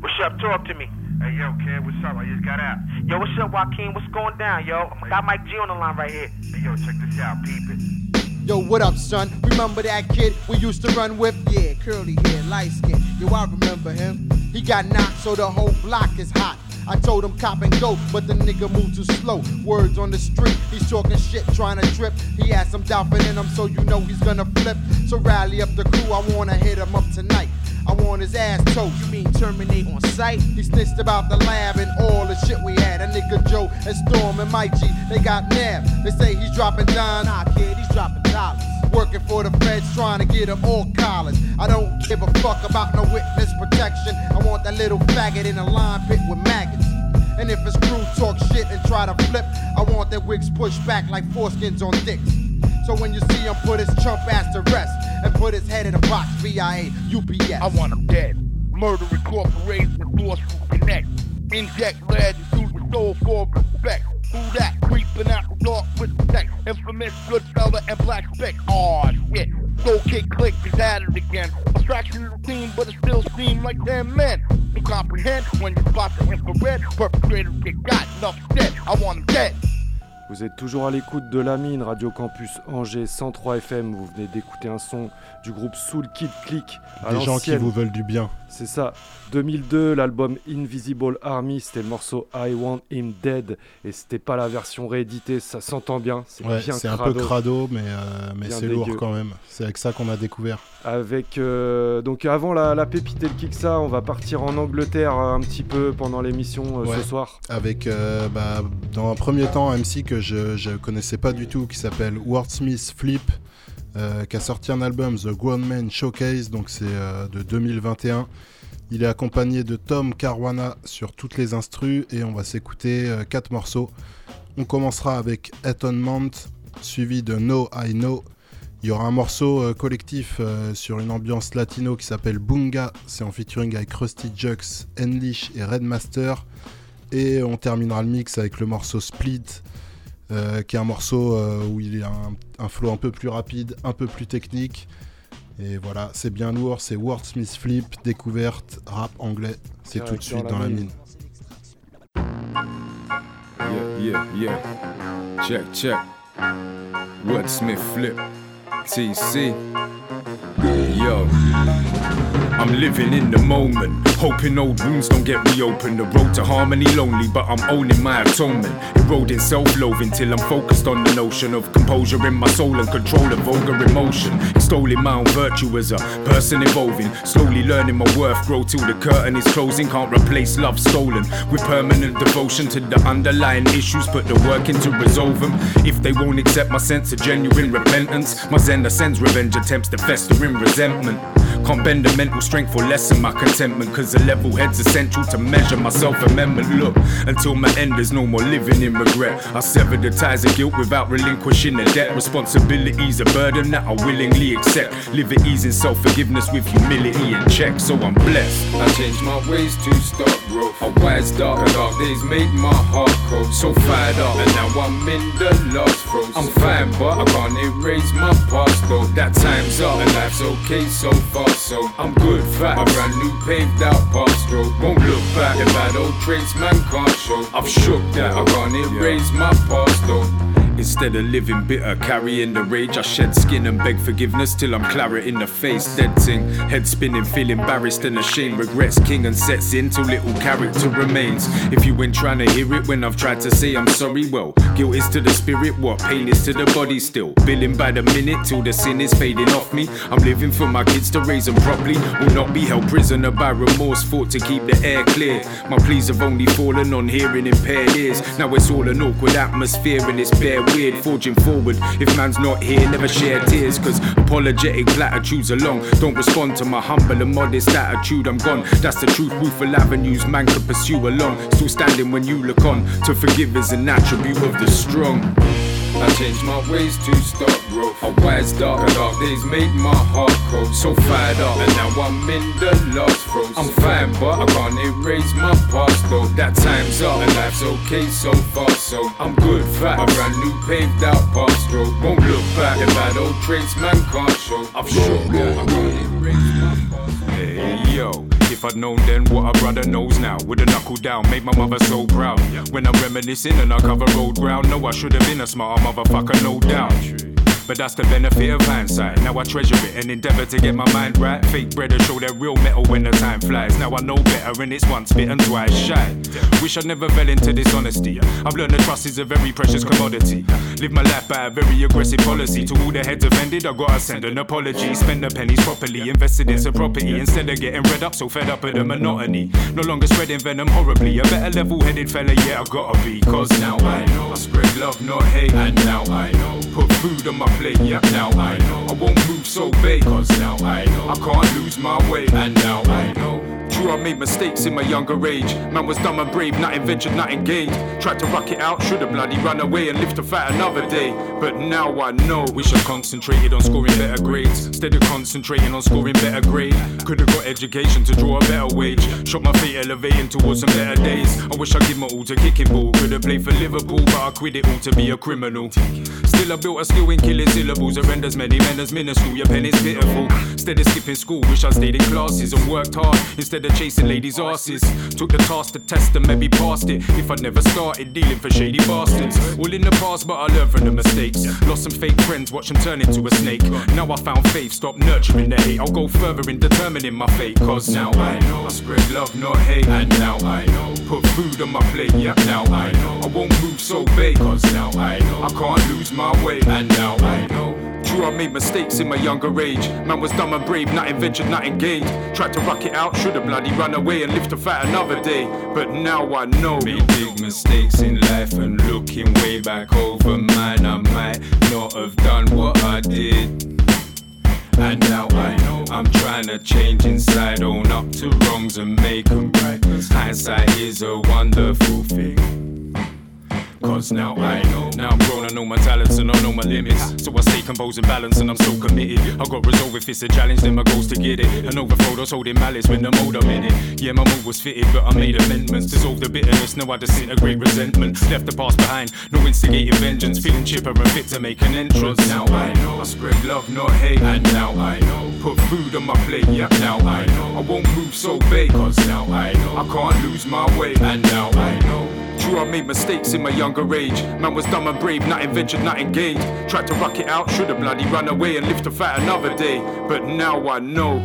What's up? Talk to me. Hey, yo, kid, what's up? I just got out. Yo, what's up, Joaquin? What's going down, yo? I got Mike G on the line right here. Hey, yo, check this out. Peep it. Yo, what up, son? Remember that kid we used to run with? Yeah, curly hair, light skin. Yo, I remember him. He got knocked, so the whole block is hot. I told him cop and go, but the nigga moved too slow. Words on the street, he's talking shit, trying to trip. He has some dolphin in him, so you know he's gonna flip. So rally up the crew, I wanna hit him up tonight. I want his ass toast. You mean terminate on sight? He snitched about the lab and all the shit we had. A nigga Joe and Storm and Mike G, they got nabbed. They say he's dropping down. Nah, kid, he's dropping dollars. Working for the feds, trying to get him all collars. I don't give a fuck about no witness protection. I want that little faggot in a line pit with maggots. And if it's crew talk shit and try to flip, I want their wigs pushed back like foreskins on dicks. So when you see him put his chump ass to rest and put his head in a box, VIA, UPS. I want him dead. Murder incorporated with lawsuit connect. Inject lead through the soul for respect. Who that creeping out the dark with sex? Infamous good fella and black speck. Aw, shit. Soul kick click is at it again. Abstraction routine, but it still seem like 10 men. You comprehend when you spot the infrared. Perpetrators get got enough dead. I want them dead. Vous êtes toujours à l'écoute de la mine, Radio Campus Angers 103 FM. Vous venez d'écouter un son du groupe Soul Kid Click. à Des gens qui vous veulent du bien. C'est ça. 2002, l'album Invisible Army, c'était le morceau I Want Him Dead. Et c'était pas la version rééditée, ça s'entend bien. C'est Ouais, bien c'est un peu crado, mais, euh, mais c'est lourd quand même. C'est avec ça qu'on a découvert. Avec euh, donc avant la, la pépite et le Kiksa, on va partir en Angleterre euh, un petit peu pendant l'émission euh, Ouais. ce soir. Avec, bah, dans un premier temps, un MC que je, je connaissais pas du tout, qui s'appelle Wordsmith Flip, euh, qui a sorti un album, The Grown Man Showcase, donc c'est euh, de 2021. Il est accompagné de Tom Caruana sur toutes les instrus et on va s'écouter euh, quatre morceaux. On commencera avec Atonement, suivi de No I Know, Il y aura un morceau euh, collectif euh, sur une ambiance latino qui s'appelle Bunga. C'est en featuring avec Rusty Jux, Enlish et Redmaster. Et on terminera le mix avec le morceau Split, euh, qui est un morceau euh, où il y a un, un flow un peu plus rapide, un peu plus technique. Et voilà, c'est bien lourd, c'est Wordsmith Flip, découverte, rap anglais. C'est tout de suite la dans la mine. mine. Yeah, yeah, yeah. Check, check. Wordsmith flip. TC. Yo. I'm living in the moment, hoping old wounds don't get reopened. The road to harmony lonely, but I'm owning my atonement. Eroding self-loathing till I'm focused on the notion of composure in my soul and control of vulgar emotion. Extolling my own virtue as a person evolving, slowly learning my worth. Grow till the curtain is closing. Can't replace love stolen with permanent devotion to the underlying issues. Put the work in to resolve them. If they won't accept my sense of genuine repentance, my Zen ascends revenge attempts to fester in resentment. Can't bend the mental strength or lessen my contentment. Cause a level head's essential to measure my self amendment. Look, until my end, there's no more living in regret. I sever the ties of guilt without relinquishing the debt. Responsibility's a burden that I willingly accept. Live at ease in self forgiveness with humility in check, so I'm blessed. I changed my ways to stop growth. I wised up, and dark days made my heart cold. So fired up, and now I'm in the lost throes. I'm fine, but I can't erase my past though. That time's up, and life's okay so far, so I'm good. Fat, a brand new paved out past road. Won't look back, the bad old traits man can't show. I've shook that, I can't erase my past though. Instead of living bitter, carrying the rage, I shed skin and beg forgiveness till I'm claret in the face. Dead ting, head spinning, feel embarrassed and ashamed. Regrets king and sets in till little character remains. If you ain't trying to hear it when I've tried to say I'm sorry, well, guilt is to the spirit, what pain is to the body still. Billing by the minute till the sin is fading off me. I'm living for my kids to raise them properly, will not be held prisoner by remorse, fought to keep the air clear. My pleas have only fallen on hearing impaired ears. Now it's all an awkward atmosphere and it's bare weird. Forging forward, if man's not here, never share tears. Cause apologetic platitudes along don't respond to my humble and modest attitude. I'm gone, that's the truth. Rueful avenues man can pursue along. Still standing when you look on. To forgive is an attribute of the strong. I changed my ways to stop growth. I wised up, and dark days made my heart cold. So fired up, and now I'm in the lost throes. I'm fine, but I can't erase my past though. That time's up, and life's okay so far, so I'm good. Fat, a brand new paved out past road. Won't look back, the bad old traits man can't show. I've shook that, I can't erase my past. Hey yo. If I'd known then what a brother knows now, would've knuckled down, made my mother so proud. When I'm reminiscing and I cover road ground, no, I should have been a smarter motherfucker, no doubt. But that's the benefit of hindsight. Now I treasure it and endeavor to get my mind right. Fake breaders show their real metal when the time flies. Now I know better and it's once bitten, twice shy. Wish I never fell into dishonesty. I've learned that trust is a very precious commodity. Live my life by a very aggressive policy. To all the heads offended, I gotta send an apology. Spend the pennies properly, invested in some property instead of getting read up. So fed up of the monotony. No longer spreading venom horribly. A better level-headed fella, yeah, I gotta be. Cause now I know I spread love, not hate. And now I know put food on my plate. Yeah, now I know I won't move so big. Cause now I know I can't lose my way. And now I know. I made mistakes in my younger age. Man was dumb and brave, nothing ventured, not engaged. Tried to rock it out, should've bloody run away and live to fight another day. But now I know we should concentrated on scoring better grades. Instead of concentrating on scoring better grade. Could've got education to draw a better wage. Shot my feet elevating towards some better days. I wish I give my all to kicking ball. Could've played for Liverpool, but I quit it all to be a criminal. Still, I built a skill in killing syllables. It renders many men as minuscule. Your pen is pitiful. Instead of skipping school, wish I stayed in classes and worked hard instead of chasing ladies' asses. Took the task to test them, maybe passed it. If I'd never started dealing for shady bastards. All in the past, but I learned from the mistakes. Lost some fake friends, watch them turn into a snake. Now I found faith, stop nurturing the hate. I'll go further in determining my fate. Cause now I know I spread love, not hate. And now I know put food on my plate. yeah, now I know I won't move so big. Cause now I know I can't lose my way. And now I know. True, I made mistakes in my younger age. Man was dumb and brave, not ventured, not engaged. Tried to rock it out, should've bloody run away and live to fight another day. But now I know. Made big mistakes in life and looking way back over mine, I might not have done what I did. And now I know I'm trying to change inside, own up to wrongs and make them right. Cause Hindsight is a wonderful thing. Cause now I know. Now I'm grown, I know my talents and I know my limits. So I stay composed and balanced and I'm so committed. I got resolve if it's a challenge, then my goal's to get it. And overthrow those holding malice when the mode I'm in it. Yeah, my move was fitted, but I made amendments. Dissolve the bitterness, now I disintegrate resentment. Left the past behind, no instigating vengeance. Feeling chipper and fit to make an entrance. Now I know. I spread love, not hate. And now I know. Put food on my plate, yeah, now I know. I won't move so big, cause now I know. I can't lose my way, and now I know. True, I made mistakes in my younger age. Man was dumb and brave, not ventured, not engaged. Tried to rock it out, should've bloody run away and live to fight another day. But now I know.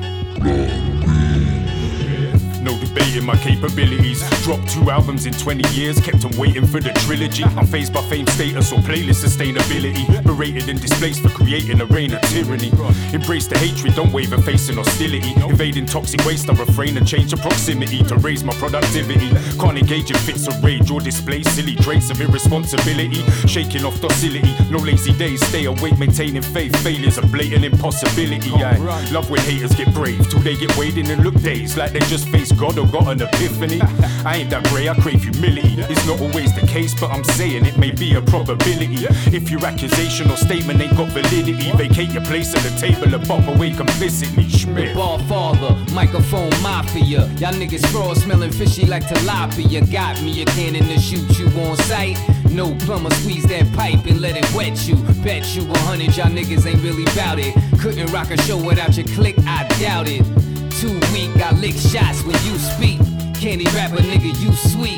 No debating my capabilities. Dropped two albums in 20 years, kept them waiting for the trilogy. I'm phased by fame status or playlist sustainability. Berated and displaced for creating a reign of tyranny. Embrace the hatred, don't waver facing hostility. Invading toxic waste, I refrain and change the proximity to raise my productivity. Can't engage in fits of rage or display silly traits of irresponsibility. Shaking off docility, no lazy days, stay awake, maintaining faith. Failure's a blatant impossibility. I love when haters get brave, till they get weighed in and look dazed like they just faced God or got an epiphany. I ain't that grey, I crave humility. It's not always the case, but I'm saying it may be a probability. If your accusation or statement ain't got validity, vacate your place at the table and pop away complicitly. Schmidt. Ball father, microphone mafia. Y'all niggas fraud smelling fishy like tilapia. Got me a cannon to shoot you on sight. No plumber, squeeze that pipe and let it wet you. Bet you a hundred, y'all niggas ain't really bout it. Couldn't rock a show without your click, I doubt it. Too weak, I lick shots when you speak. Candy rapper, nigga, you sweet.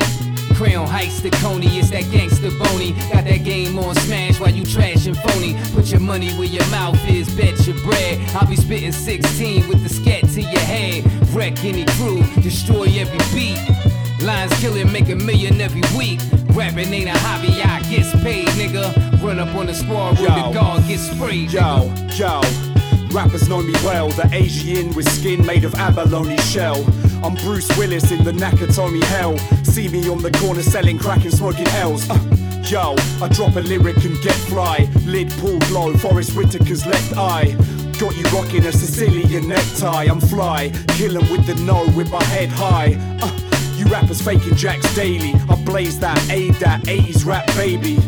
Crown Heights, the Coney, it's that gangster bony. Got that game on smash while you trash and phony. Put your money where your mouth is, bet your bread. I'll be spitting 16 with the scat to your head. Wreck any crew, destroy every beat. Lines killing, make a million every week. Rapping ain't a hobby, I gets paid, nigga. Run up on the squad where the guard gets sprayed. Yo, yo. Rappers know me well, the Asian with skin made of abalone shell. I'm Bruce Willis in the Nakatomi hell. See me on the corner selling crack and smoking hells. Uh, yo, I drop a lyric and get fly. Lid pulled low, Forest Whitaker's left eye. Got you rocking a Sicilian necktie. I'm fly, killing with the no, with my head high. Uh, you rappers faking jacks daily. I blaze that, aid that 80s rap baby.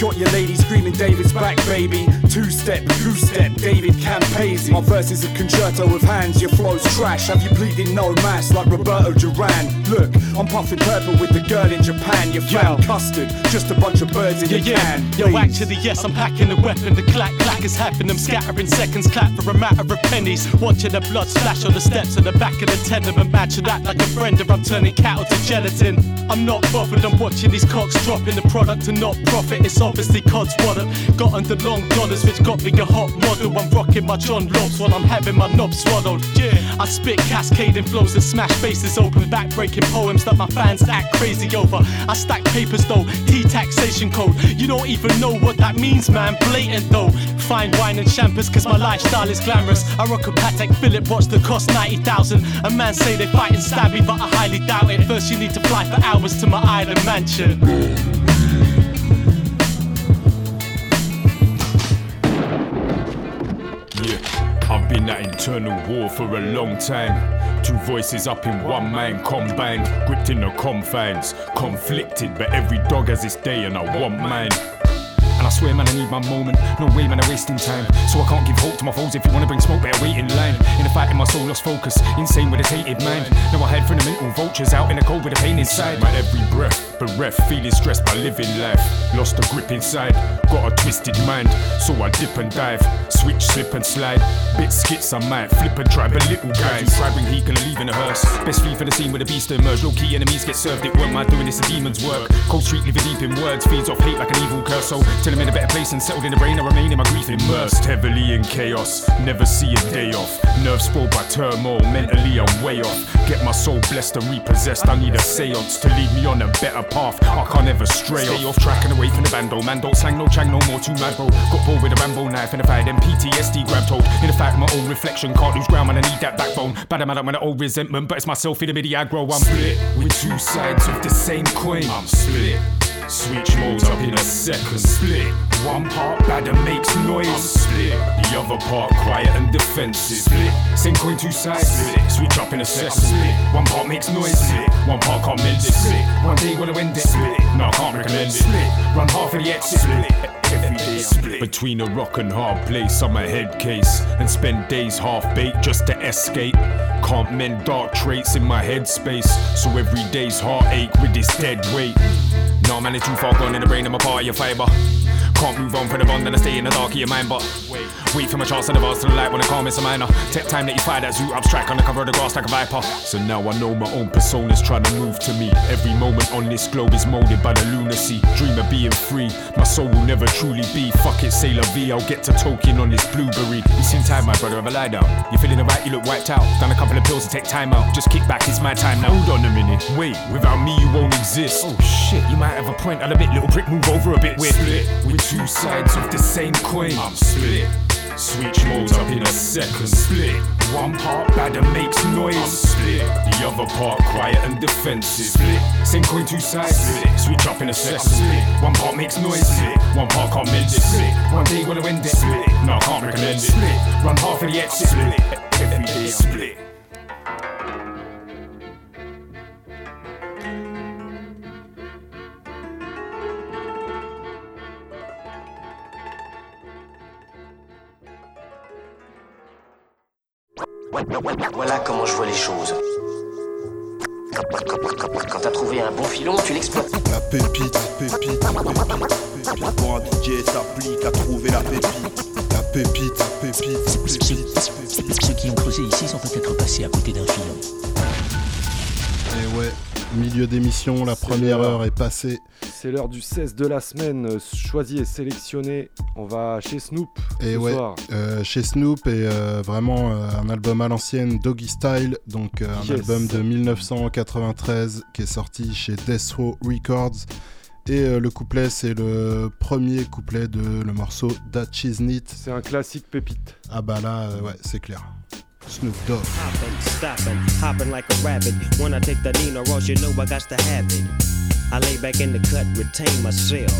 Got your lady screaming David's back, baby. Two step, two step, David Campese. My verse is a concerto of hands, your flow's trash. Have you bleeding no mass like Roberto Duran? Look, I'm puffing purple with the girl in Japan. You found custard, just a bunch of birds in Yeah, your yeah. can. Yo, Please. actually, yes, I'm packing the weapon. The clack clack is happening. I'm scattering seconds, clap for a matter of pennies. Watching the blood splash on the steps at the back of the tenement. Matching that like a friend, or I'm turning cattle to gelatin. I'm not bothered, I'm watching these cocks dropping the product to not profit. It's obviously Cod's what I've under long dollars, which got me a hot model. I'm rocking my John Lobbs while I'm having my knob swallowed. Yeah, I spit cascading flows that smash faces open, back breaking poems that my fans act crazy over. I stack papers though, T taxation code. You don't even know what that means, man. Blatant though. Fine wine and champers, cause my lifestyle is glamorous. I rock a Patek Philippe watch that cost 90,000. A man say they fight and stab me, but I highly doubt it. First, you need to fly for hours to my island mansion. Yeah, I've been at internal war for a long time. Two voices up in one mind combined, gripped in the confines, conflicted, but every dog has its day and I want mine. I swear, man, I need my moment. No way, man, I'm wasting time. So I can't give hope to my foes. If you wanna bring smoke, better wait in line. In a fight, in my soul lost focus. Insane with a tainted mind. Now I hide from the mental vultures out in the cold with the pain inside. My every breath, bereft, feeling stressed by living life. Lost the grip inside, got a twisted mind. So I dip and dive, switch, slip and slide. Bit skits, I might flip and try, but little guys. Try bring heat, gonna leave in a hearse. Best flee for the scene with a beast emerge. Low key enemies get served. It weren't my doing this, a demon's work. Cold street living deep in words, feeds off hate like an evil curse. So till I'm in a better place and settled in the brain, I remain in my grief immersed heavily in chaos. Never see a day off. Nerves spoiled by turmoil, mentally I'm way off. Get my soul blessed and repossessed. I need a seance to lead me on a better path. I can't ever stray Stay off track and away from the bando. Man, don't slang, no chang, no more too mad, bro. Got bored with a Rambo knife in a fight, then PTSD grabbed hold. In a fact, my own reflection can't lose ground, man. I need that backbone. Bad man, I'm an old resentment, but it's myself in the midi aggro. I'm split with two sides of the same coin. I'm split. Switch modes up in a second. Split. One part bad and makes noise. I'm split. The other part quiet and defensive. Split. Same coin, two sides. Split. Switch up in a second. Split. One part makes noise. Split. One part can't mend it. Split. One day wanna end it. Split. No, I can't recommend it. Split. Run half of the exit. Split. Split. Between a rock and hard place, I'm a head case. And spend days half baked just to escape. Can't mend dark traits in my headspace. So every day's heartache with this dead weight. No man, it's too far gone in the brain, of your fiber. Can't move on from the bond and I stay in the dark of your mind, but wait Wait for my chance to the vast to the light when I calm it's a minor. Take time that you find that zoo abstract on the cover of the grass like a viper. So now I know my own persona's trying to move to me. Every moment on this globe is molded by the lunacy. Dream of being free, my soul will never truly be. Fuck it, Sailor V, I'll get to token on this blueberry. It's in time, my brother, have a lie down. You feeling alright, you look wiped out. Done a couple of pills to take time out. Just kick back, it's my time now. Hold on a minute, wait, without me you won't exist. Oh shit, you might have a point, I'll admit, little prick, move over a bit. We're split with two sides of the same coin. I'm split. Switch modes up in a second. Split. One part bad and makes noise. I'm split. The other part quiet and defensive. Split. Same coin, two sides. Split. Switch up in a second. Split. One part makes noise. Split. One part can't mend it. Split. One day wanna end it. Split. No, I can't recommend it. Split. Run half of the exit. Split. Every day split. Voilà comment je vois les choses. Quand t'as trouvé un bon filon, tu l'exploites. La pépite, pépite, pépite, Quand un DJ s'applique à trouver la pépite. La pépite, pépite, pépite. Ceux qui ont creusé ici sont peut-être passés à côté d'un filon? Et ouais, milieu d'émission, la première heure est passée. C'est l'heure du 16 de la semaine, euh, choisi et sélectionné. On va chez Snoop Et ce ouais, soir. euh, chez Snoop et euh, vraiment euh, un album à l'ancienne, Doggy Style, donc un Yes. album de 1993 qui est sorti chez Death Row Records. Et le couplet, c'est le premier couplet de le morceau That Cheese Knit. C'est un classique pépite. Ah bah là, ouais, c'est clair. Snoop Dogg. Hopping, stopping, hopping like a rabbit. When I take the Nina Ross, you know I got to have it. I lay back in the cut, retain myself.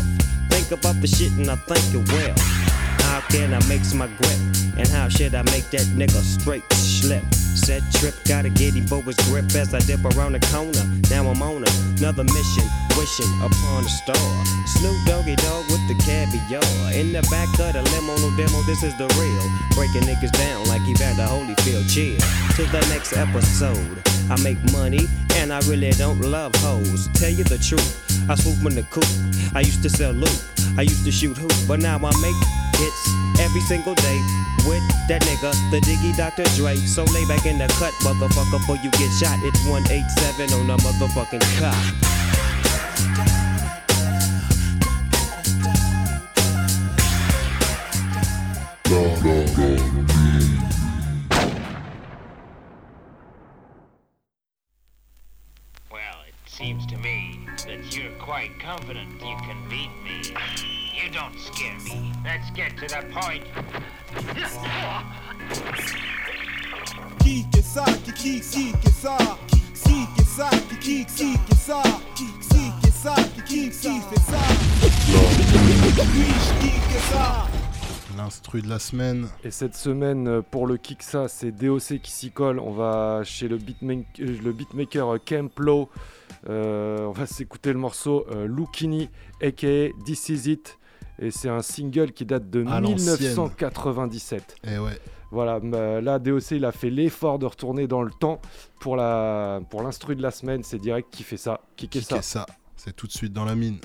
Think about the shit and I think it well. How can I make my grip? And how should I make that nigga straight slip? Said trip, gotta get him for his grip as I dip around the corner. Now I'm on another mission, wishing upon a star. Snoop Doggy Dogg with the caviar. In the back of the limo, no demo, this is the real. Breaking niggas down like Evander Holyfield. Cheers to the next episode. I make money and I really don't love hoes. Tell you the truth, I swoop in the coop. I used to sell loot, I used to shoot hoop, but now I make hits every single day with that nigga, the Diggy Dr. Dre. So lay back in the cut, motherfucker, before you get shot. It's 187 on the motherfucking cop. Well, it seems to me that you're quite confident you can beat me. You don't scare me. Let's get to the point. L'instru de la semaine. Et cette semaine, pour le Kiksa, c'est DOC qui s'y colle. On va chez le, beatmaker, euh, le beatmaker euh, euh, on va s'écouter le morceau euh, Lookini, aka This Is It. Et c'est un single qui date de À l'ancienne. 1997. Et ouais. Voilà, bah, là DOC il a fait l'effort de retourner dans le temps pour la pour l'instru de la semaine, c'est direct qui fait ça, qui fait ça. Ça. C'est tout de suite dans la mine.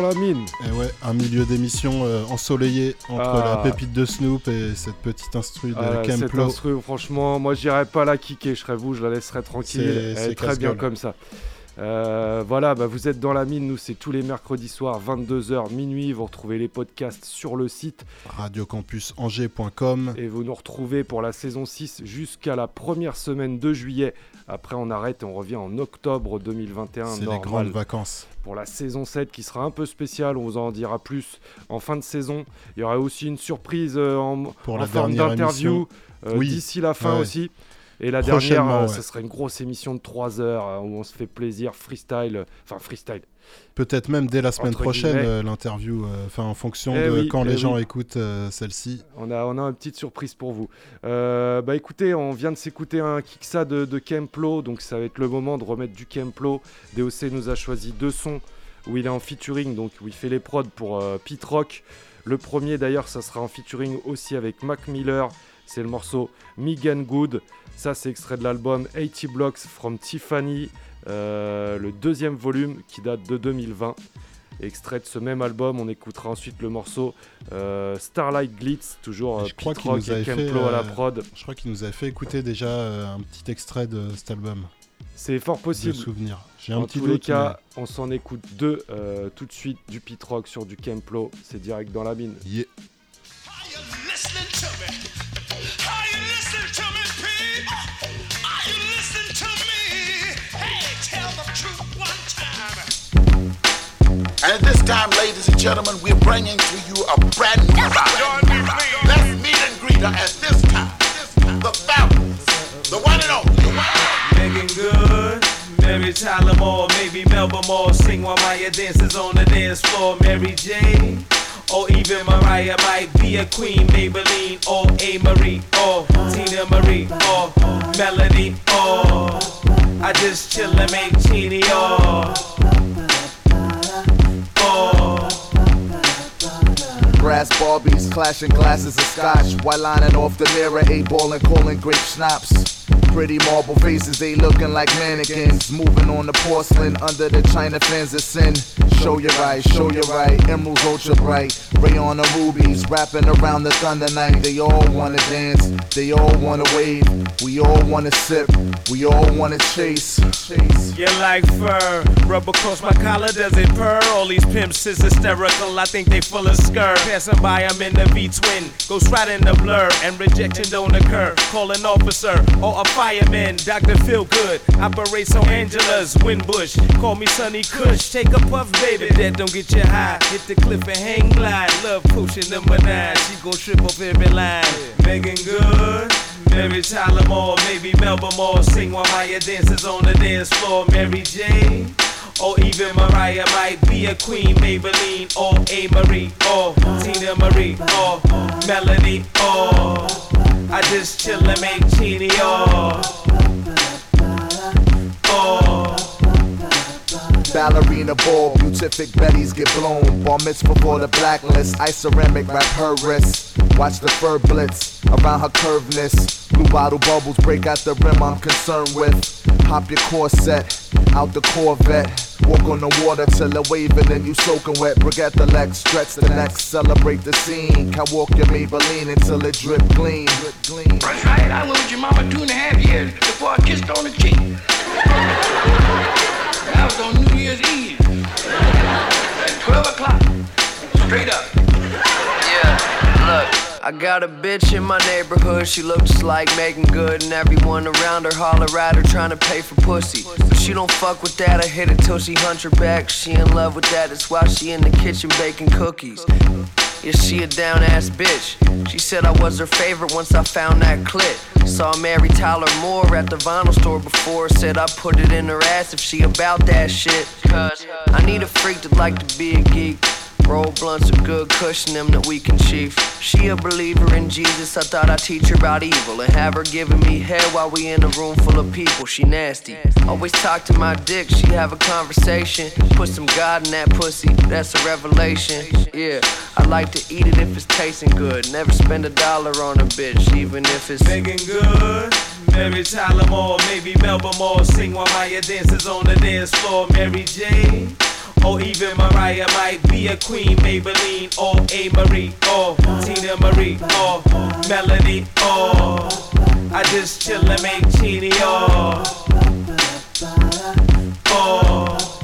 Dans la mine. Et ouais, un milieu d'émission euh, ensoleillé entre Ah. la pépite de Snoop et cette petite instru de Ah, cette instru, franchement, moi j'irais pas la kicker, je serais vous, je la laisserais tranquille. C'est- Elle c'est est très bien comme ça. Euh, voilà, bah, vous êtes dans la mine, nous c'est tous les mercredis soirs, 22h, minuit. Vous retrouvez les podcasts sur le site Radiocampusangers.com. et vous nous retrouvez pour la saison 6 jusqu'à la première semaine de juillet. Après, on arrête et on revient en octobre 2021. C'est les grandes vacances. pour la saison 7 qui sera un peu spéciale, on vous en dira plus en fin de saison. Il y aura aussi une surprise euh, en, Pour en la forme d'interview euh, Oui. d'ici la fin Ouais. aussi. Et la dernière, euh, ouais. ce sera une grosse émission de 3 heures euh, où on se fait plaisir, freestyle, euh, enfin freestyle. Peut-être même dès la semaine Entre prochaine, l'interview, enfin en fonction Eh de oui, quand eh les gens écoutent celle-ci. On a, on a une petite surprise pour vous. Bah écoutez, on vient de s'écouter un Kiksa de, de Kemplo, donc ça va être le moment de remettre du Kemplo. DOC nous a choisi deux sons où il est en featuring, donc où il fait les prods pour euh, Pete Rock. Le premier d'ailleurs, ça sera en featuring aussi avec Mac Miller. C'est le morceau Megan Good. Ça, c'est extrait de l'album 80 Blocks from Tiffany, euh, le deuxième volume qui date de 2020. Extrait de ce même album, on écoutera ensuite le morceau euh, Starlight Glitz, toujours euh, je crois Pete Rock nous et Kemplo à la prod. Je crois qu'il nous avait fait écouter déjà euh, un petit extrait de cet album. C'est fort possible. Souvenir. J'ai un En petit tous les cas, on s'en écoute deux euh, tout de suite du Pete Rock sur du Kemplo. C'est direct dans la mine. Yeah. And at this time, ladies and gentlemen, we're bringing to you a brand new ride. Let's meet and greet her at this time. The fabulous, the one and only, the one Megan Good, Mary Tyler Moore, maybe Melba Moore. Sing while Maya dances on the dance floor. Mary J. Or even Mariah might be a queen, Maybelline, or A. Marie, or Teena Marie, or Melody, or I just chill and make teeny, or, or. Brass Barbies clashing glasses of scotch while lining off the mirror, eight ball and calling grape schnapps. Pretty marble faces, they looking like mannequins. Moving on the porcelain under the china fans of sin. Show your right, show your right. Emeralds ultra bright. Rayon the rubies wrapping around the thunder night. They all wanna dance, they all wanna wave. We all wanna sip, we all wanna chase. Chase. You like fur, rubber across my collar, does it purr? All these pimps is hysterical, I think they full of skirt. Passing by, I'm in the V-twin, goes right in the blur, and rejection don't occur. Call an officer or a fireman, Dr. Feel Good, operates on Angela's Winbush. Call me Sonny Kush, take a puff, baby, that don't get you high. Hit the cliff and hang glide, love potion number nine, she gon' trip off every line. Megan Good. Mary Tyler Moore, maybe Melba Moore. Sing while Maya dances on the dance floor. Mary J. Or even Mariah might be a queen, Maybelline, or A. Marie, or Teena Marie, or Melody, or I just chill and make or, or. Ballerina ball, beatific Betty's get blown. Bar mitzvah for the blacklist. Ice ceramic wrap her wrists. Watch the fur blitz around her curveness. Blue bottle bubbles break out the rim I'm concerned with. Pop your corset out the Corvette. Walk on the water till it waving and you soaking wet. Forget the legs, stretch the neck, celebrate the scene. Can walk your Maybelline until it drip clean. Drip clean. That's right, I was with your mama two and a half years before I kissed on the cheek. That was on New Year's Eve. At 12 o'clock. Straight up. Yeah, look. I got a bitch in my neighborhood, she looks like Megan Good, and everyone around her holler at her trying to pay for pussy. But she don't fuck with that, I hit it till she hunch her back. She in love with that, that's why she in the kitchen baking cookies. Yeah, she a down ass bitch. She said I was her favorite once I found that clip. Saw Mary Tyler Moore at the vinyl store before. Said I put it in her ass if she about that shit. Cause I need a freak that like to be a geek. Roll blunts of good cushion them that we can chief. She a believer in Jesus, I thought I'd teach her about evil and have her giving me head while we in a room full of people. She nasty. Always talk to my dick, she have a conversation. Put some God in that pussy, that's a revelation. Yeah, I like to eat it if it's tasting good. Never spend a dollar on a bitch, even if it's Megan Good. Mary Tyler Moore, maybe Melba Moore. Sing while Maya dances on the dance floor. Mary J. Or even Mariah might be a queen, Maybelline, or A. Marie, or Teena Marie, or Melody, or I just chill and make chini, or. or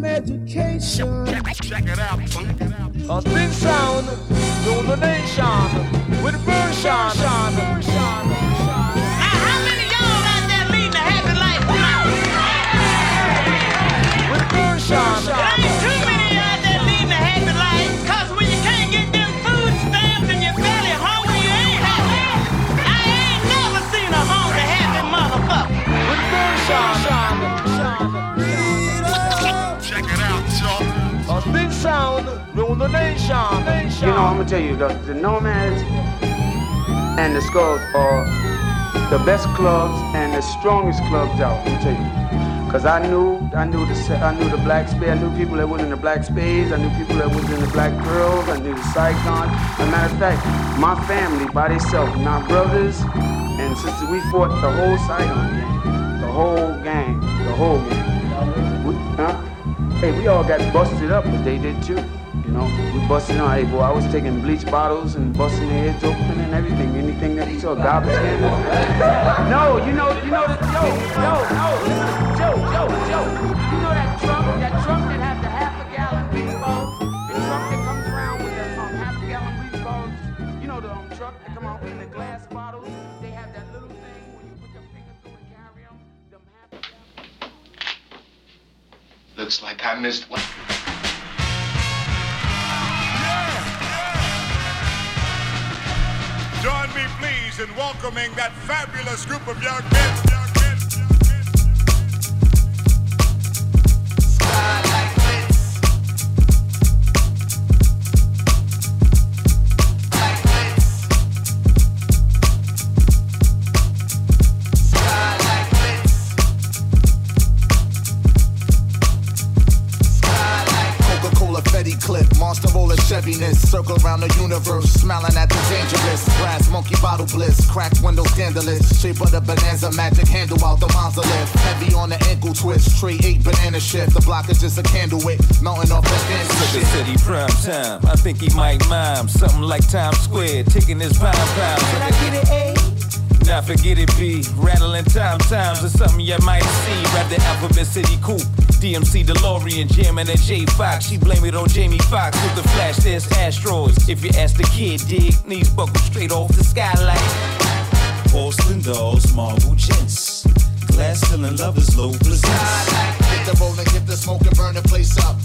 got me some education. Check it out. A thin sound, rule the nation with version. How many of y'all out there leading a happy life? With version. Rule the nation. You know, I'm gonna tell you, the, the Nomads and the Skulls are the best clubs and the strongest clubs out. I'm tell you, cause I knew, I knew the, I knew the Black Spade, I knew people that was in the Black Spades, I knew people that was in the Black Girls, I knew the Saigon. As a matter of fact, my family by themselves, my brothers and sisters, we fought the whole Saigon gang, the whole gang, the whole gang. We, huh? Hey, we all got busted up, but they did too. You know, we busting on. Hey, boy, I was taking bleach bottles and busting their heads open and everything. Anything that we saw, garbage cans. no, you know, you know that. Yo, yo, no, Joe, Joe, Joe. You know that trunk, that trunk that has the half a gallon bleach bottles. The trunk that comes around with the um, half a gallon bleach bottles. You know the um, truck that come out in the glass bottles. They have that little thing when you put your finger through and carry them. Looks like I missed one. Join me, please, in welcoming that fabulous group of young men. Coca-Cola roller circle around the universe, smiling at the dangerous. Brass monkey bottle bliss, cracked window scandalous. Shape of the bonanza, magic handle out the monolith. Heavy on the ankle twist, tray eight banana shift. The block is just a candle wick, melting off that dance shit. City prime time. I think he might mime something like Times Square, taking his pound pound. Can I get it A? Now forget it B. Rattling time times is something you might see. Rap the Alphabet City Coupe. DMC DeLorean jamming at J Fox. She blame it on Jamie Foxx with the flash. There's asteroids. If you ask the kid, dig knees buckled straight off the skylight. Porcelain dolls, marble gents. Glass ceiling lovers, low presents. Hit the roll and get the smoke and burn the place up.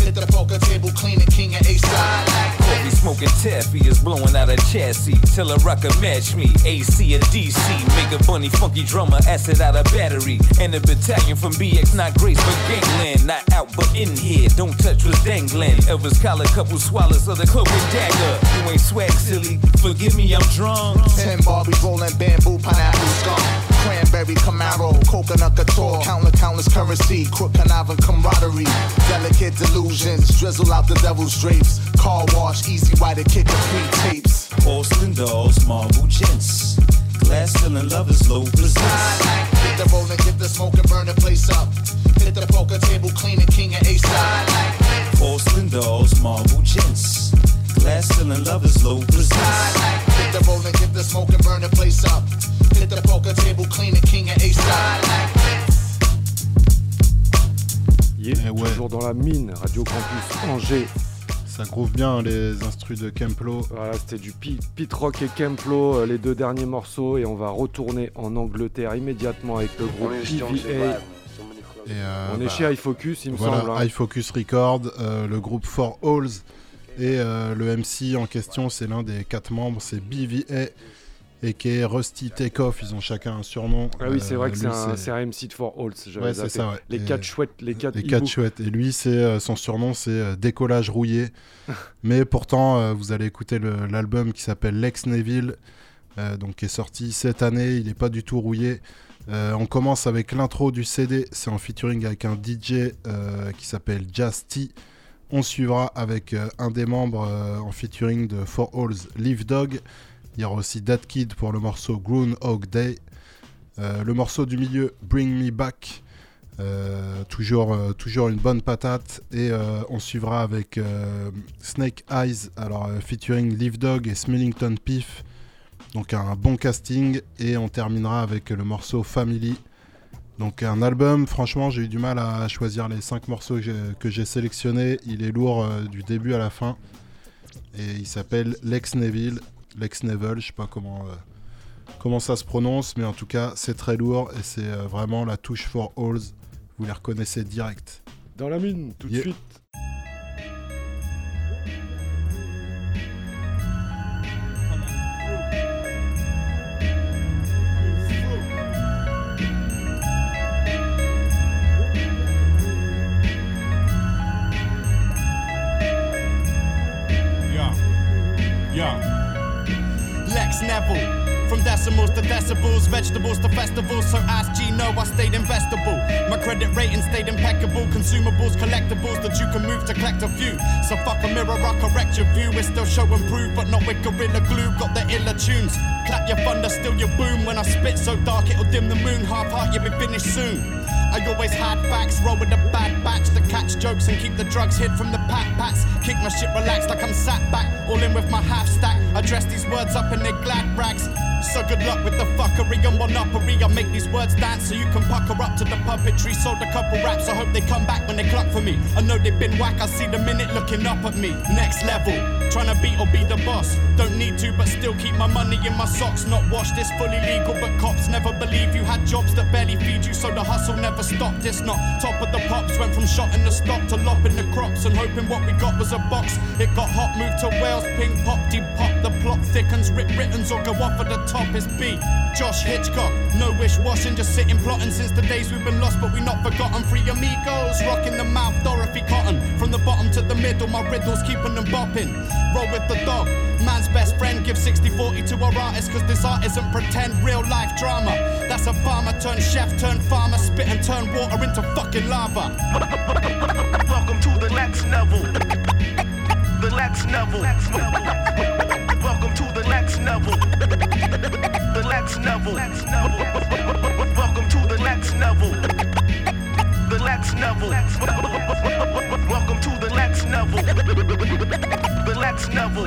Hit the poker table, clean it, king and ace side. Coffee smoking taffy is blowing out a chassis. Tell a rocker match me, AC or DC. Make a bunny funky drummer, acid out a battery. And a battalion from BX, not Grace, but gangland. Not out, but in here. Don't touch what's dangling. Elvis collar, couple swallows of the cloak and dagger. You ain't swag silly. Forgive me, I'm drunk. Ten Barbie rolling bamboo, pineapple skunk. Cranberry Camaro, coconut couture, countless, countless currency, crook conniving camaraderie, delicate delusions, drizzle out the devil's drapes, car wash, easy to kick the free tapes. Porcelain dolls, marble gents. Glass ceiling lovers, low presents. Hit the roll and get the smoke and burn the place up. Hit the poker table, clean it, king and ace side. Porcelain dolls, marble gents. Glass ceiling lovers, low presents. Hit the roll and get the smoke and burn the place up. Hit the poker table, clean it, king and ace side. Yeah, toujours dans la mine, Radio Campus Angers. Ça groove bien les instrus de Kemplo. Voilà, c'était du Pi- Pit Rock et Kemplo, euh, les deux derniers morceaux, et on va retourner en Angleterre immédiatement avec le groupe PVA. Et, euh, on est bah, chez iFocus, il me voilà, semble. hein. iFocus Record, euh, le groupe Four Halls. Et euh, le MC en question, c'est l'un des quatre membres, c'est BVA. Et qui est Rusty Takeoff. Ils ont chacun un surnom. Ah oui, c'est vrai Euh, que lui, c'est un, MC de For Halls. Ouais, c'est ça, ouais. Les Et- quatre chouettes, les quatre Les quatre chouettes. Et lui, c'est euh, son surnom, c'est euh, Décollage rouillé. Mais pourtant, vous allez écouter l'album qui s'appelle Lex Neville, donc qui est sorti cette année. Il n'est pas du tout rouillé. Euh, on commence avec l'intro du CD. C'est en featuring avec un DJ euh, qui s'appelle T. On suivra avec euh, un des membres en featuring de For Halls, Live Dog. Il y aura aussi Dat Kid pour le morceau Groundhog Day. Euh, le morceau du milieu, Bring Me Back. Euh, toujours, euh, toujours une bonne patate. Et on suivra avec Snake Eyes, alors featuring Live Dog et Smillington Piff. Donc un bon casting. Et on terminera avec le morceau Family. Donc un album, franchement j'ai eu du mal à choisir les 5 morceaux que j'ai- sélectionnés. Il est lourd du début à la fin. Et il s'appelle Lex Neville. Lex Neville, je sais pas comment, euh, comment ça se prononce, mais en tout cas c'est très lourd et c'est euh, vraiment la touche for Halls. Vous les reconnaissez direct. Dans la mine, tout de Yeah. suite. Decimals to decibels, vegetables to festivals. So ask G, no, I stayed investable. My credit rating stayed impeccable. Consumables, collectibles that you can move to collect a few. So fuck a mirror, I correct your view. It's still show and prove, but not with Gorilla Glue. Got the iller tunes. Clap your thunder, still your boom. When I spit so dark, it'll dim the moon. Half heart, you'll be finished soon. I always had facts, roll with a bad batch to catch jokes and keep the drugs hid from the pat pats. Kick my shit relaxed like I'm sat back, all in with my half stack. I dress these words up in their glad rags. So good luck with the fuckery and monopoly. I make these words dance so you can pucker up to the puppetry. Sold a couple raps, I hope they come back when they clock for me. I know they've been whack, I see the minute looking up at me. Next level, trying to beat or be the boss. Don't need to, but still keep my money in my socks. Not washed, this fully legal, but cops never believe you had jobs that barely feed you, so the hustle never stopped. It's not top of the pops, went from shot in the stock to lopping the crops and hoping what we got was a box. It got hot, moved to Wales, ping pop, deep pop. The plot thickens, rip Britons or go off at the top. It's B. Josh Hitchcock, no wish washing, just sitting plotting since the days we've been lost, but we not forgotten. Three amigos, rocking the mouth, Dorothy Cotton. From the bottom to the middle, my riddles keeping them bopping. Roll with the dog. Man's best friend gives 60 40 to our artist, cause this art isn't pretend real life drama. That's a farmer turned chef turned farmer, spit and turn water into fucking lava. Welcome to the Lex Neville. The Lex Neville. Welcome to the Lex Neville. The Lex Neville. Welcome to the Lex Neville. The Lex Neville. Welcome to the Lex Neville. The Lex Neville.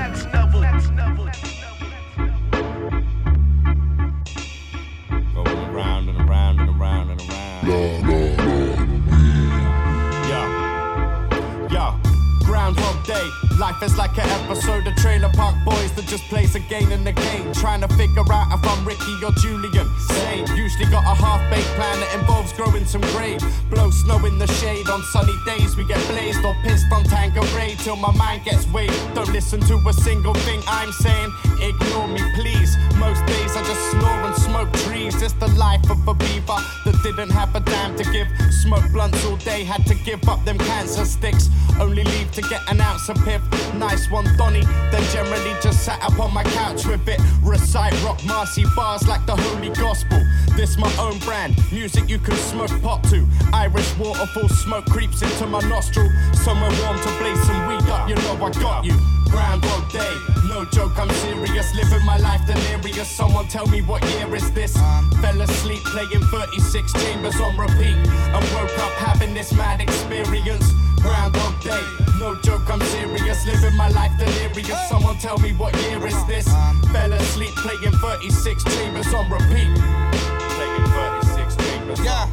Life is like an episode of Trailer Park Boys that just plays again and again. Trying to figure out if I'm Ricky or Julian. Same. Usually got a half baked plan that involves growing some grade. Blow snow in the shade. On sunny days we get blazed or pissed on Tanqueray till my mind gets weighed. Don't listen to a single thing I'm saying. Ignore me, please. Most days I just snore and smoke trees. It's the life of a beaver that didn't have a damn to give. Smoke blunts all day, had to give up them cancer sticks. Only leave to get an ounce of piff. Nice one, Donny. Then generally just sat up on my couch with it. Recite Roc Marci bars like the holy gospel. This my own brand. Music you can smoke pot to. Irish waterfall smoke creeps into my nostril. Somewhere warm to blaze some weed up. You know I got you. Groundhog Day. No joke, I'm serious. Living my life delirious. Someone tell me what year is this? Fell asleep playing 36 chambers on repeat. And woke up having this mad experience. Groundhog Day. No joke, I'm serious. Living my life delirious. Someone tell me what year is this? Fell asleep playing 36 chambers on repeat. Playing 36 chambers. Yeah,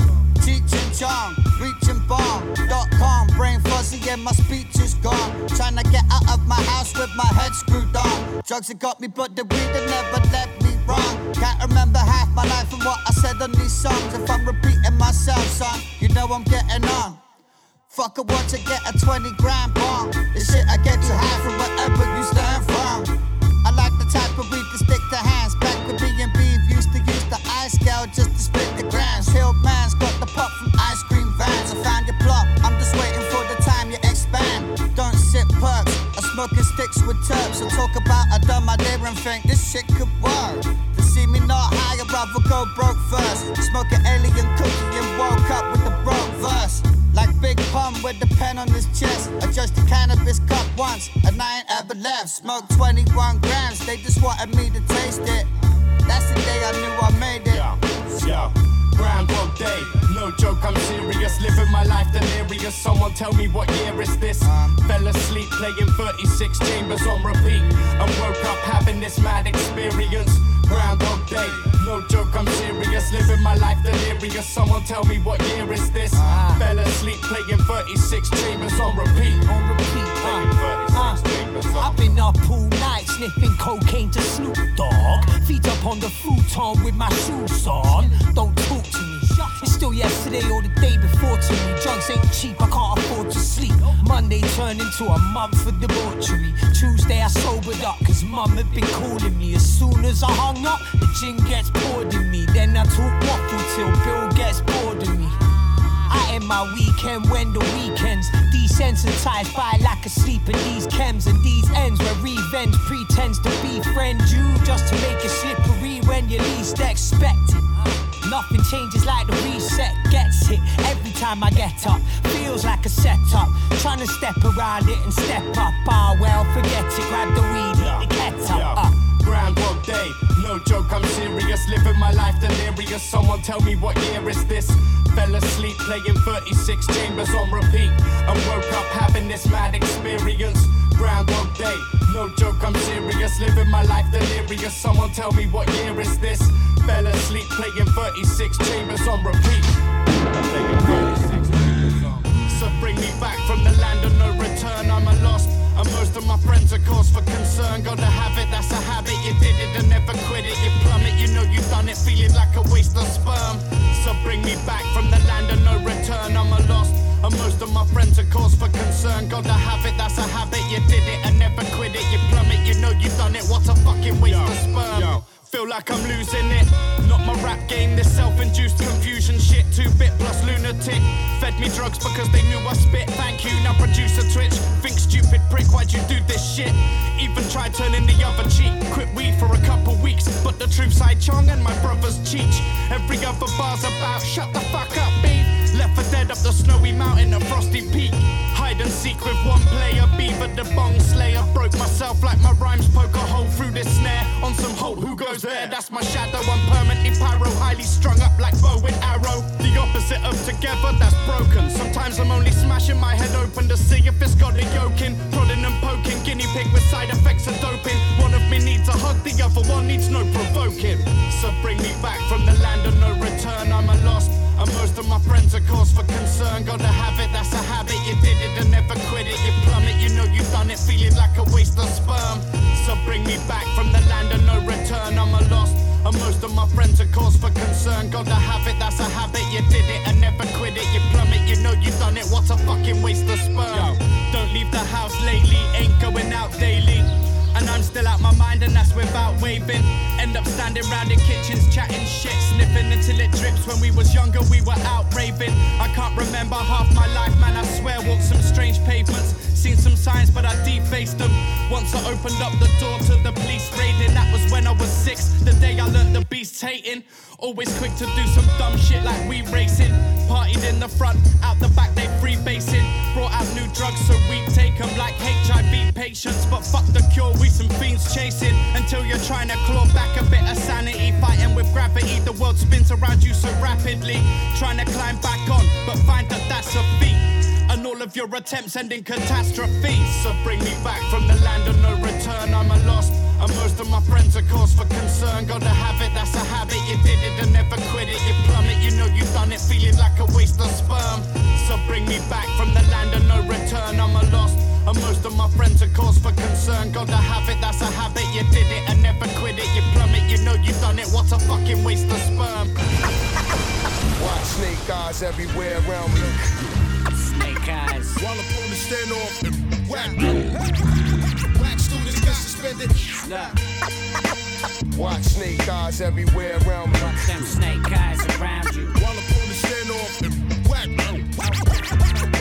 teaching John, reaching bomb.com. Brain fuzzy and my speech is gone. Trying to get out of my house with my head screwed on. Drugs have got me, but the weed have never led me wrong. Can't remember half my life and what I said on these songs. If I'm repeating myself, son, you know I'm getting on. Fuck a want to get a 20 grand bomb. This shit I get too high from wherever you stand from. I like the type of weed tell me what year is this? Fell asleep playing 36 chambers on repeat. On repeat. Uh, uh, I've been up all night sniffing cocaine to Snoop Dogg. Feet up on the futon with my shoes on. Don't talk to me. It's still yesterday or the day before to me. Drugs ain't cheap, I can't afford to sleep. Monday turned into a month of debauchery. Tuesday I sobered up, cause mum had been calling me. As soon as I hung up, gin gets bored of me. Then I talk waffle till Bill gets bored of me. I end my weekend when the weekends desensitized by lack of sleep and these chems and these ends where revenge pretends to befriend you just to make it slippery when you least expect it. Nothing changes like the reset gets hit every time I get up. Feels like a setup. Trying to step around it and step up. Ah, well, forget it. Grab the weed, ketchup. Uh. Groundhog Day, no joke, I'm serious. Living my life delirious. Someone tell me what year is this? Fell asleep playing 36 chambers on repeat and woke up having this mad experience. Groundhog Day, no joke, I'm serious. Living my life delirious. Someone tell me what year is this? Fell asleep playing 36 chambers on repeat. So bring me back from the land of no return. I'm a lost. And most of my friends are cause for concern. Gotta have it, that's a habit. You did it and never quit it. You plummet, you know you've done it, feeling like a waste of sperm. So bring me back from the land of no return. I'm a lost. And most of my friends are cause for concern. Gotta have it, that's a habit. You did it and never quit it. You plummet, you know you've done it. What a fucking waste of sperm. Feel like I'm losing it. Not my rap game, this self-induced confusion shit. Two bit plus lunatic. Fed me drugs because they knew I spit. Thank you, now producer Twitch. Think stupid prick, why'd you do this shit? Even tried turning the other cheek. Quit weed for a couple weeks, but the truth's I Chong and my brother's Cheech. Every other bar's about shut the fuck up, beef. Left for dead up the snowy mountain, a frosty peak. Hide and seek with one player, Beaver the bong slayer. Broke myself like my rhymes poke a hole through this snare. On some hope, who goes there? That's my shadow. I'm permanently pyro, highly strung up like bow and arrow. The opposite of together, that's broken. Sometimes I'm only smashing my head open to see if it's got a yoke in. Prodding and poking, guinea pig with side effects of doping. One of me needs a hug, the other one needs no provoking. So bring me back from the land of no return. I'm a lost. And most of my friends are cause for concern. Gotta have it, that's a habit. You did it and never quit it. You plummet, you know you've done it, feeling like a waste of sperm. So bring me back from the land of no return. I'm a lost. And most of my friends are cause for concern. Gotta have it, that's a habit. You did it and never quit it. You plummet, you know you've done it. What a fucking waste of sperm. Don't leave the house lately, ain't going out daily. And I'm still out my mind, and that's without waving. End up standing round in kitchens, chatting shit, sniffing until it drips. When we was younger, we were out raving. I can't remember half my life, man. I swear, walked some strange pavements. Seen some signs, but I defaced them. Once I opened up the door to the police raiding, that was when I was six. The day I learned the beast's hating. Always quick to do some dumb shit like we racing. Partied in the front, out the back they free basing. Brought out new drugs, so we take them like HIV patients. But fuck the cure, we some fiends chasing. Until you're trying to claw back a bit of sanity. Fighting with gravity, the world spins around you so rapidly. Trying to climb back on, but find that that's a feat. And all of your attempts end in catastrophe. So bring me back from the land of no return. I'm a lost. And most of my friends are cause for concern. Gotta have it, that's a habit. You did it and never quit it. You plummet, you know you've done it, feeling like a waste of sperm. So bring me back from the land of no return. I'm a lost. And most of my friends are cause for concern. Gotta have it, that's a habit. You did it and never quit it. You plummet, you know you've done it. What a fucking waste of sperm. Watch snake eyes everywhere around me. Snake eyes. While I'm on the standoff and whack. Whack students get suspended. Watch snake eyes everywhere around me. Watch them snake eyes around you. While I'm on the standoff and whack.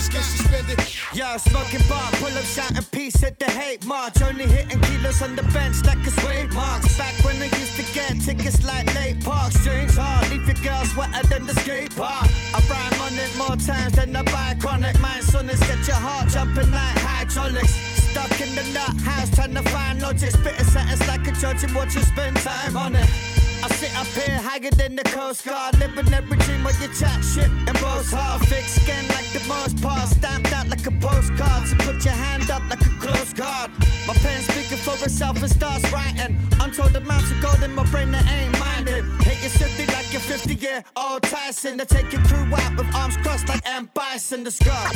Students get suspended. Yo, smoking bar, pull up shot shouting peace at the hate march. Only hitting kilos on the bench like a suede marks. Back when I used to get tickets like late park. Strings hard, leave your girl wetter than the skate park. I rhyme on it more times than I buy chronic. My sonnets get your heart jumping like hydraulics. Stuck in the nut house trying to find logic. Spit a sentence like a judge and watch you spend time on it. I sit up here higher than the Coast Guard, living every dream of your chat shit and boast hard. Thick skin like the most part, stamped out like a postcard. So put your hand up like a close guard. My pen speaking for itself and starts writing. Untold amounts of gold in my brain that ain't minded. Hit your city like your 50 year old Tyson. I take your crew out with arms crossed like M. Bison the scar.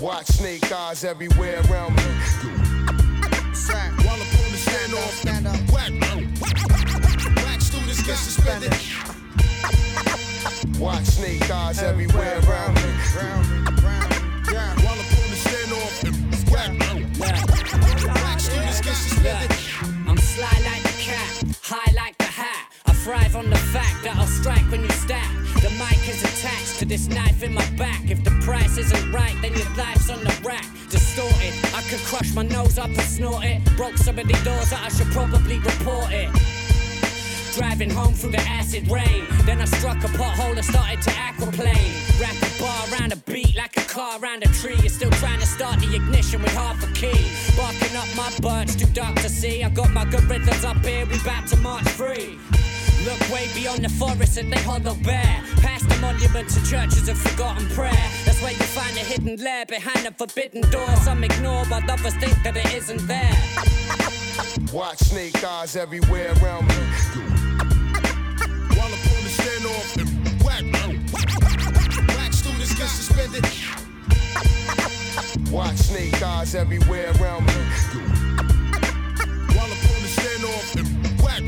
Watch snake eyes everywhere around me. While I'm on the stand off, get suspended. Watch snake eyes everywhere around me. While I'm on the stand off, whack, whack students get suspended. I'm sly like the cat, high like the hat. I thrive on the fact that I'll strike when you stack. The mic is attached to this knife in my back. If the price isn't right, then your life's on the rack. Distorted, I could crush my nose up and snort it. Broke so many doors that I should probably report it. Driving home through the acid rain. Then I struck a pothole and started to aquaplane. Wrap a bar around a beat like a car around a tree. You're still trying to start the ignition with half a key. Barking up my birds, too dark to see. I got my good rhythms up here, we bout to march free. Look way beyond the forest and they hollow bare. Past the monuments and churches of forgotten prayer. That's where you find a hidden lair behind a forbidden door. Some ignore, while others think that it isn't there. Watch snake eyes everywhere around me. Whack students get suspended. Watch snake eyes everywhere around me. While I'm on the stand off, whack,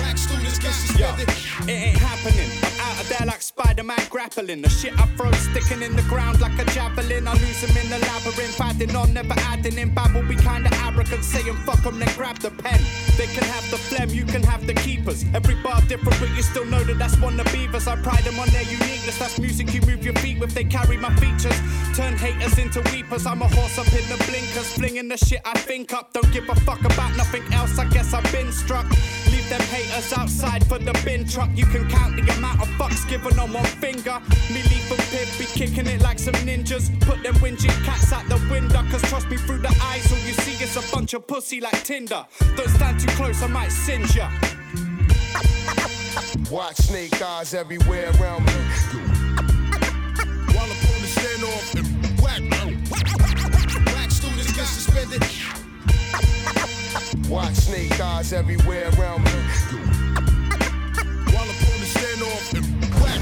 whack students get suspended. It ain't happening. I'm out of there like Spider-Man grappling. The shit I throw sticking in the ground like a javelin. I lose them in the labyrinth, adding on, never adding in. Babble be kinda arrogant, saying fuck 'em, then grab the pen. They can have the phlegm, you can have the Every bar different, but you still know that that's one of beavers. I pride them on their uniqueness. That's music you move your feet with. They carry my features. Turn haters into weepers. I'm a horse up in the blinkers, flinging the shit I think up. Don't give a fuck about nothing else. I guess I've been struck. Leave them haters outside for the bin truck. You can count the amount of fucks given on one finger. Me lethal pip be kicking it like some ninjas. Put them whinging cats out the window. Cause trust me, through the eyes, all you see is a bunch of pussy like Tinder. Don't stand too close, I might singe ya. Watch snake eyes everywhere around me. While I'm on the stand off, whack, whack students get suspended. Watch snake eyes everywhere around me. While I'm on the stand off, whack.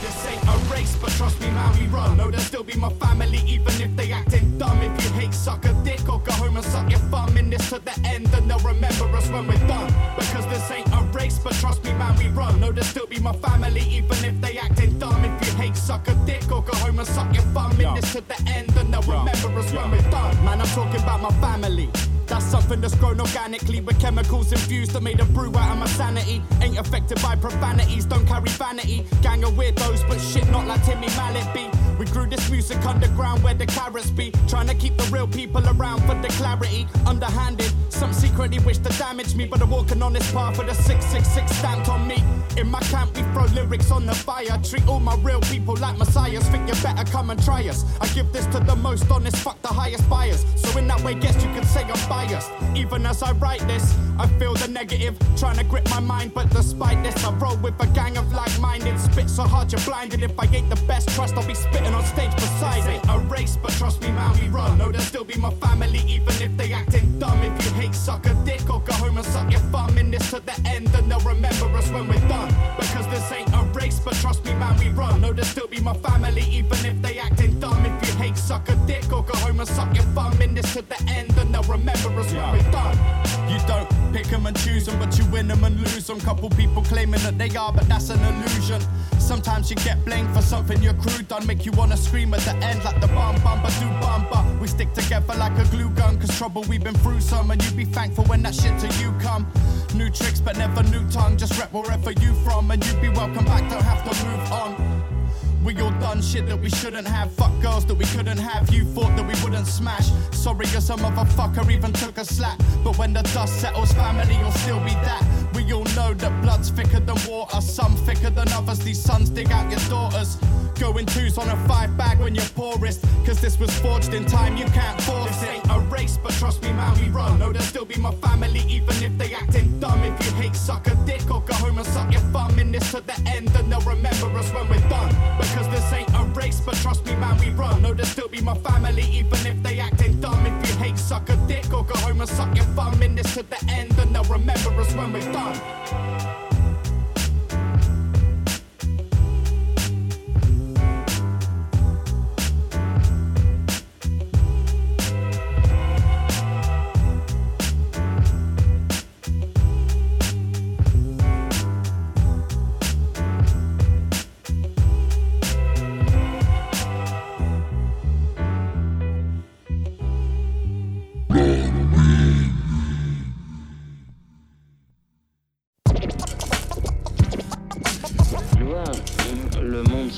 This ain't a race, but trust me, man, we run. No, they'll still be my family, even if they acting dumb. If you hate suck a dick or go home and suck your thumb in this to the end, and they'll remember us when we're done. Because this ain't a race, but trust me, man, we run. No, they'll still be my family, even if they acting dumb. If you hate suck a dick or go home and suck your thumb in this to the end, and they'll remember us when we're done. Man, I'm talking about my family. That's something that's grown organically with chemicals infused that made a brew out of my sanity. Ain't affected by profanities, don't carry vanity. Gang of weirdos, but shit not like Timmy Mallett be. We grew this music underground where the carrots be. Trying to keep the real people around for the clarity. Underhanded, some secretly wish to damage me, but I'm walking on this path with a 666 stamped on me. In my camp, we throw lyrics on the fire. Treat all my real people like messiahs. Think you better come and try us. I give this to the most honest, fuck the highest buyers. So in that way, guess you could say I'm biased. Even as I write this, I feel the negative. Trying to grip my mind, but despite this, I roll with a gang of like minded. Spit so hard you're blinded. If I ain't the best, trust I'll be spitting on stage beside it. A race, but trust me, man, we run. No, they'll still be my family, even if they acting dumb. If you hate suck a dick or go home and suck your thumb in this to the end, and they'll remember us when we're done. Because this ain't a race, but trust me, man, we run. No, they'll still be my family, even if they acting dumb. If you hate suck a dick or go home and suck your thumb in this to the end, and they'll remember us when we're done. You don't pick 'em and choose 'em, but you win 'em and lose 'em. Couple people claiming that they are, but that's an illusion. Sometimes you get blamed for something your crew done, make you wanna scream at the end like the bum bumper do bumper. We stick together like a glue gun, cause trouble we've been through some, and you be thankful when that shit to you come. New tricks, but never new tongue, just rep wherever you from, and you be welcome back, don't have to move on. We all done shit that we shouldn't have. Fuck girls that we couldn't have. You thought that we wouldn't smash. Sorry, you're some motherfucker even took a slap. But when the dust settles, family will still be that. We all know that blood's thicker than water. Some thicker than others. These sons dig out your daughters. Going twos on a five bag when you're poorest. Cause this was forged in time, you can't force This it. ain't a race, but trust me, man, we run. No, they'll still be my family, even if they acting dumb. If you hate, suck a dick or go home and suck your thumb. In this to the end, and they'll remember us when we're done. Because this ain't a race, but trust me, man, we run. No, they'll still be my family, even if they acting dumb. If you hate, suck a dick or go home and suck your thumb. In this to the end, and they'll remember us when we're done.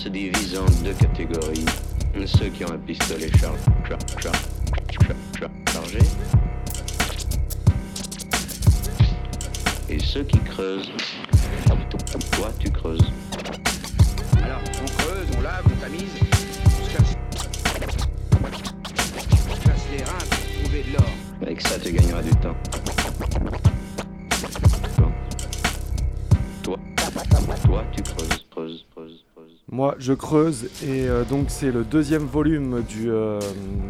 Se divise en deux catégories. Ceux qui ont un pistolet char char char char- char- chargé. Et ceux qui creusent. Toi, tu creuses. Alors, on creuse, on lave, on tamise, on se casse, on se casse les reins pour trouver de l'or. Avec ça, tu gagneras du temps. Toi, toi, tu creuses. Moi, je creuse et euh, donc c'est le deuxième volume du, euh,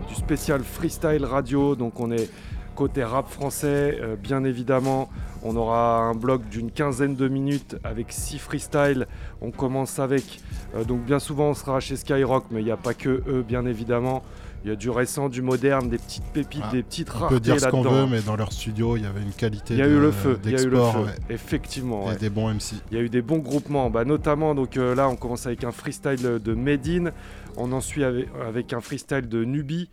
du spécial freestyle radio. Donc on est côté rap français, euh, bien évidemment. On aura un bloc d'une quinzaine de minutes avec six freestyles. On commence avec, donc bien souvent on sera chez Skyrock, mais il n'y a pas que eux, bien évidemment. Il y a du récent, du moderne, des petites pépites, Ah, des petites On raretés peut dire ce qu'on veut, mais dans leur studio, il y avait une qualité Il y a eu de- le feu, il y a eu le feu, ouais. effectivement. Et ouais. des bons MC. Il y a eu des bons groupements, bah, notamment donc euh, là on commence avec un freestyle de Medine, on en suit avec, avec un freestyle de Nubi.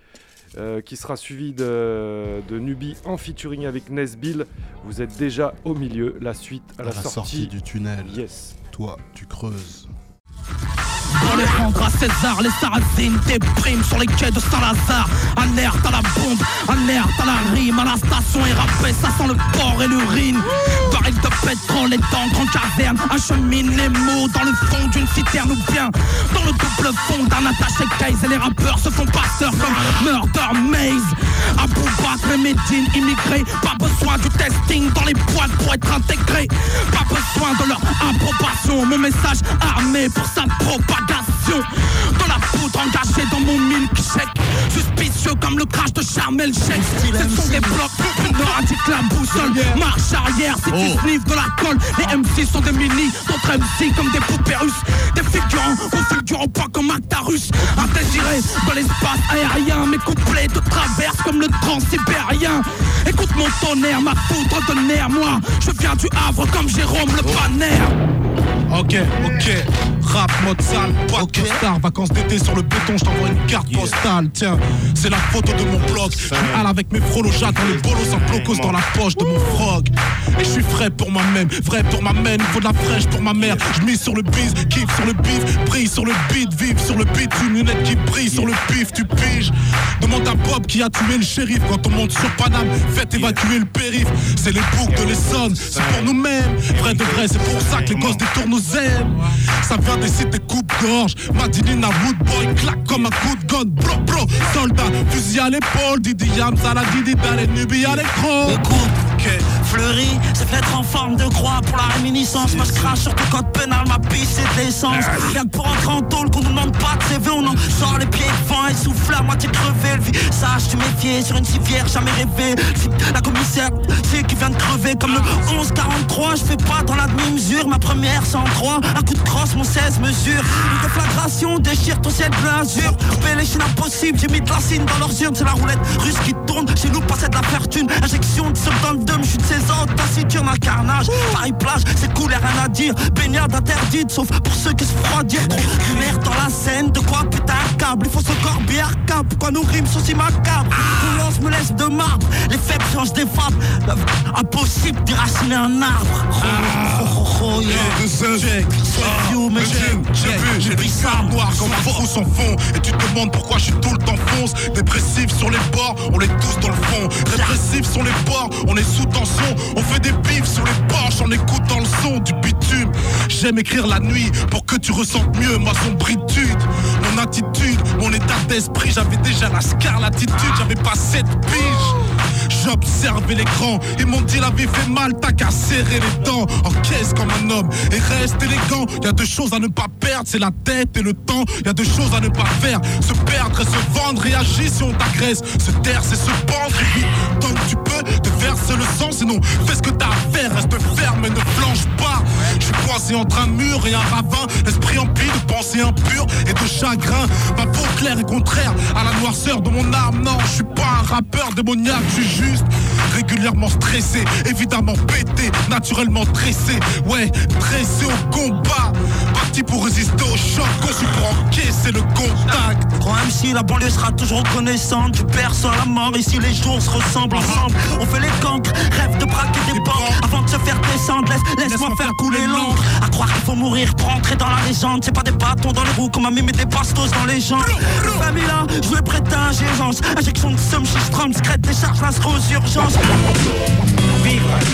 euh, qui sera suivi de, de Nubi en featuring avec Nesbill. Vous êtes déjà au milieu, la suite à, À la, la sortie du tunnel. Yes. Toi, tu creuses. Dans les à César, les sarrasines dépriment sur les quais de Saint-Lazare. Alerte à la bombe, alerte à la rime, à la station et rappé, ça sent le porc et l'urine. Baril de pétrole et en caverne, achemine les mots dans le fond d'une citerne ou bien dans le double fond d'un attaché case. Et les rappeurs se font passeurs comme Murder Maze. Abou Bakr et Medine immigrés, pas besoin du testing dans les boîtes pour être intégrés. Pas besoin de leur approbation, mon message armé pour sa propagation. De la poudre engagée dans mon milkshake. Suspicieux comme le crash de Charmel Shake. Ce sont des blocs, ne indique la boussole. Marche arrière si tu sniffes de la colle. Les MC sont des mini, d'autres MC comme des poupées russes. Des figurants, au figurant pas comme Actarus. Indésiré dans l'espace aérien. Mes couplets te traversent comme le transsibérien. Écoute mon tonnerre, ma poudre de nerfs. Moi, je viens du Havre comme Jérôme le Banner. Ok, ok, rap mode sale, boîte de star, vacances d'été sur le béton, je t'envoie une carte postale. Tiens, c'est la photo de mon blog. Al avec mes frolos dans les bolos en blocos dans la poche de mon frog. Et je suis frais pour ma même, vrai pour ma mène, faut de la fraîche pour ma mère. Je mise sur le bise, kiffe sur le bif, brille sur le beat, vive sur le beat, une lunette qui brille sur le pif, tu piges. Demande à Bob qui a tué le shérif quand on monte sur Paname, faites évacuer le périph. C'est les boucs de l'Essonne, c'est pour nous-mêmes. Vrai de vrai, c'est pour ça que les gosses nos aimes. Ça vient des sites des coupes-gorge. Madinina Woodboy claque comme un coup de gun. Bro, bro, soldat, fusil à l'épaule. Didi Yams à la Didi d'aller nubi à l'écran. Écoute, Fleury, c'est fenêtre en forme de croix pour la réminiscence. Moi je crache sur ton code pénal, ma piste c'est de l'essence. Rien que pour en tôle, qu'on nous demande pas de CV, on en sort les pieds devant et souffle à moitié crevé. Le visage tu méfier sur une civière, jamais rêvé. La commissaire, c'est qui vient de crever comme le 1143. Je fais pas dans la demi-mesure, ma première 103. Un coup de crosse, mon 16 mesure. Une déflagration déchire ton ciel bleu azur. Couper les chaînes impossibles, j'ai mis de l'acide dans leurs urnes. C'est la roulette russe qui tourne. Chez nous, pas de la fortune. Injection de seul dans le dôme, je suis de 16 ans, taciturne, un carnage. Paris plage, c'est cool, y'a rien à dire. Baignade interdite, sauf pour ceux qui se froidirent. Trop merde dans la scène, de quoi putain câble? Il faut se corber arcable. Pourquoi nos rimes sont si macabres? Mon lance me laisse de marbre. Les faibles changent des fables. Impossible d'éraciner un arbre. Oh, yeah. Check, j'aime, check. J'ai des noires comme un faux sans. Et tu te demandes pourquoi je suis tout le temps fonce. Dépressif sur les bords, on est tous dans le fond. Répressif sur les bords, on est sous tension. On fait des bifs sur les porches en écoutant le son du bitume. J'aime écrire la nuit pour que tu ressentes mieux ma sombritude. Mon attitude, mon état d'esprit, j'avais déjà la scarlatitude, j'avais pas cette pige. J'observais l'écran, ils m'ont dit la vie fait mal, t'as qu'à serrer les dents. Encaisse comme un homme et reste élégant. Y a deux choses à ne pas perdre, c'est la tête et le temps. Y a deux choses à ne pas faire, se perdre et se vendre. Réagis si on t'agresse, se taire c'est se pendre. Et tu peux, te verser le sang, sinon fais ce que t'as à faire, reste ferme et ne flanche pas. Je suis coincé entre un mur et un ravin, l'esprit empli de pensées impures et de chagrin. Ma peau claire et contraire à la noirceur de mon âme. Non, je suis pas un rappeur démoniaque, je suis juste régulièrement stressé, évidemment pété, naturellement dressé. Ouais, dressé au combat, parti pour résister au choc, conçu pour encaisser le contact? Gros MC, la banlieue sera toujours reconnaissante. Du perso à la mort, ici les jours se ressemblent ensemble. On fait les cancres, rêve de braquer des banques avant de se faire descendre. Laisse, laisse-moi faire couler l'encre. À croire qu'il faut mourir pour entrer dans la légende. C'est pas des bâtons dans les roues qu'on m'a mis, des bastos dans les jambes. Le famille là, je vais prêter ingérence. Injection de somme, strom, secrète, décharge, aux urgences.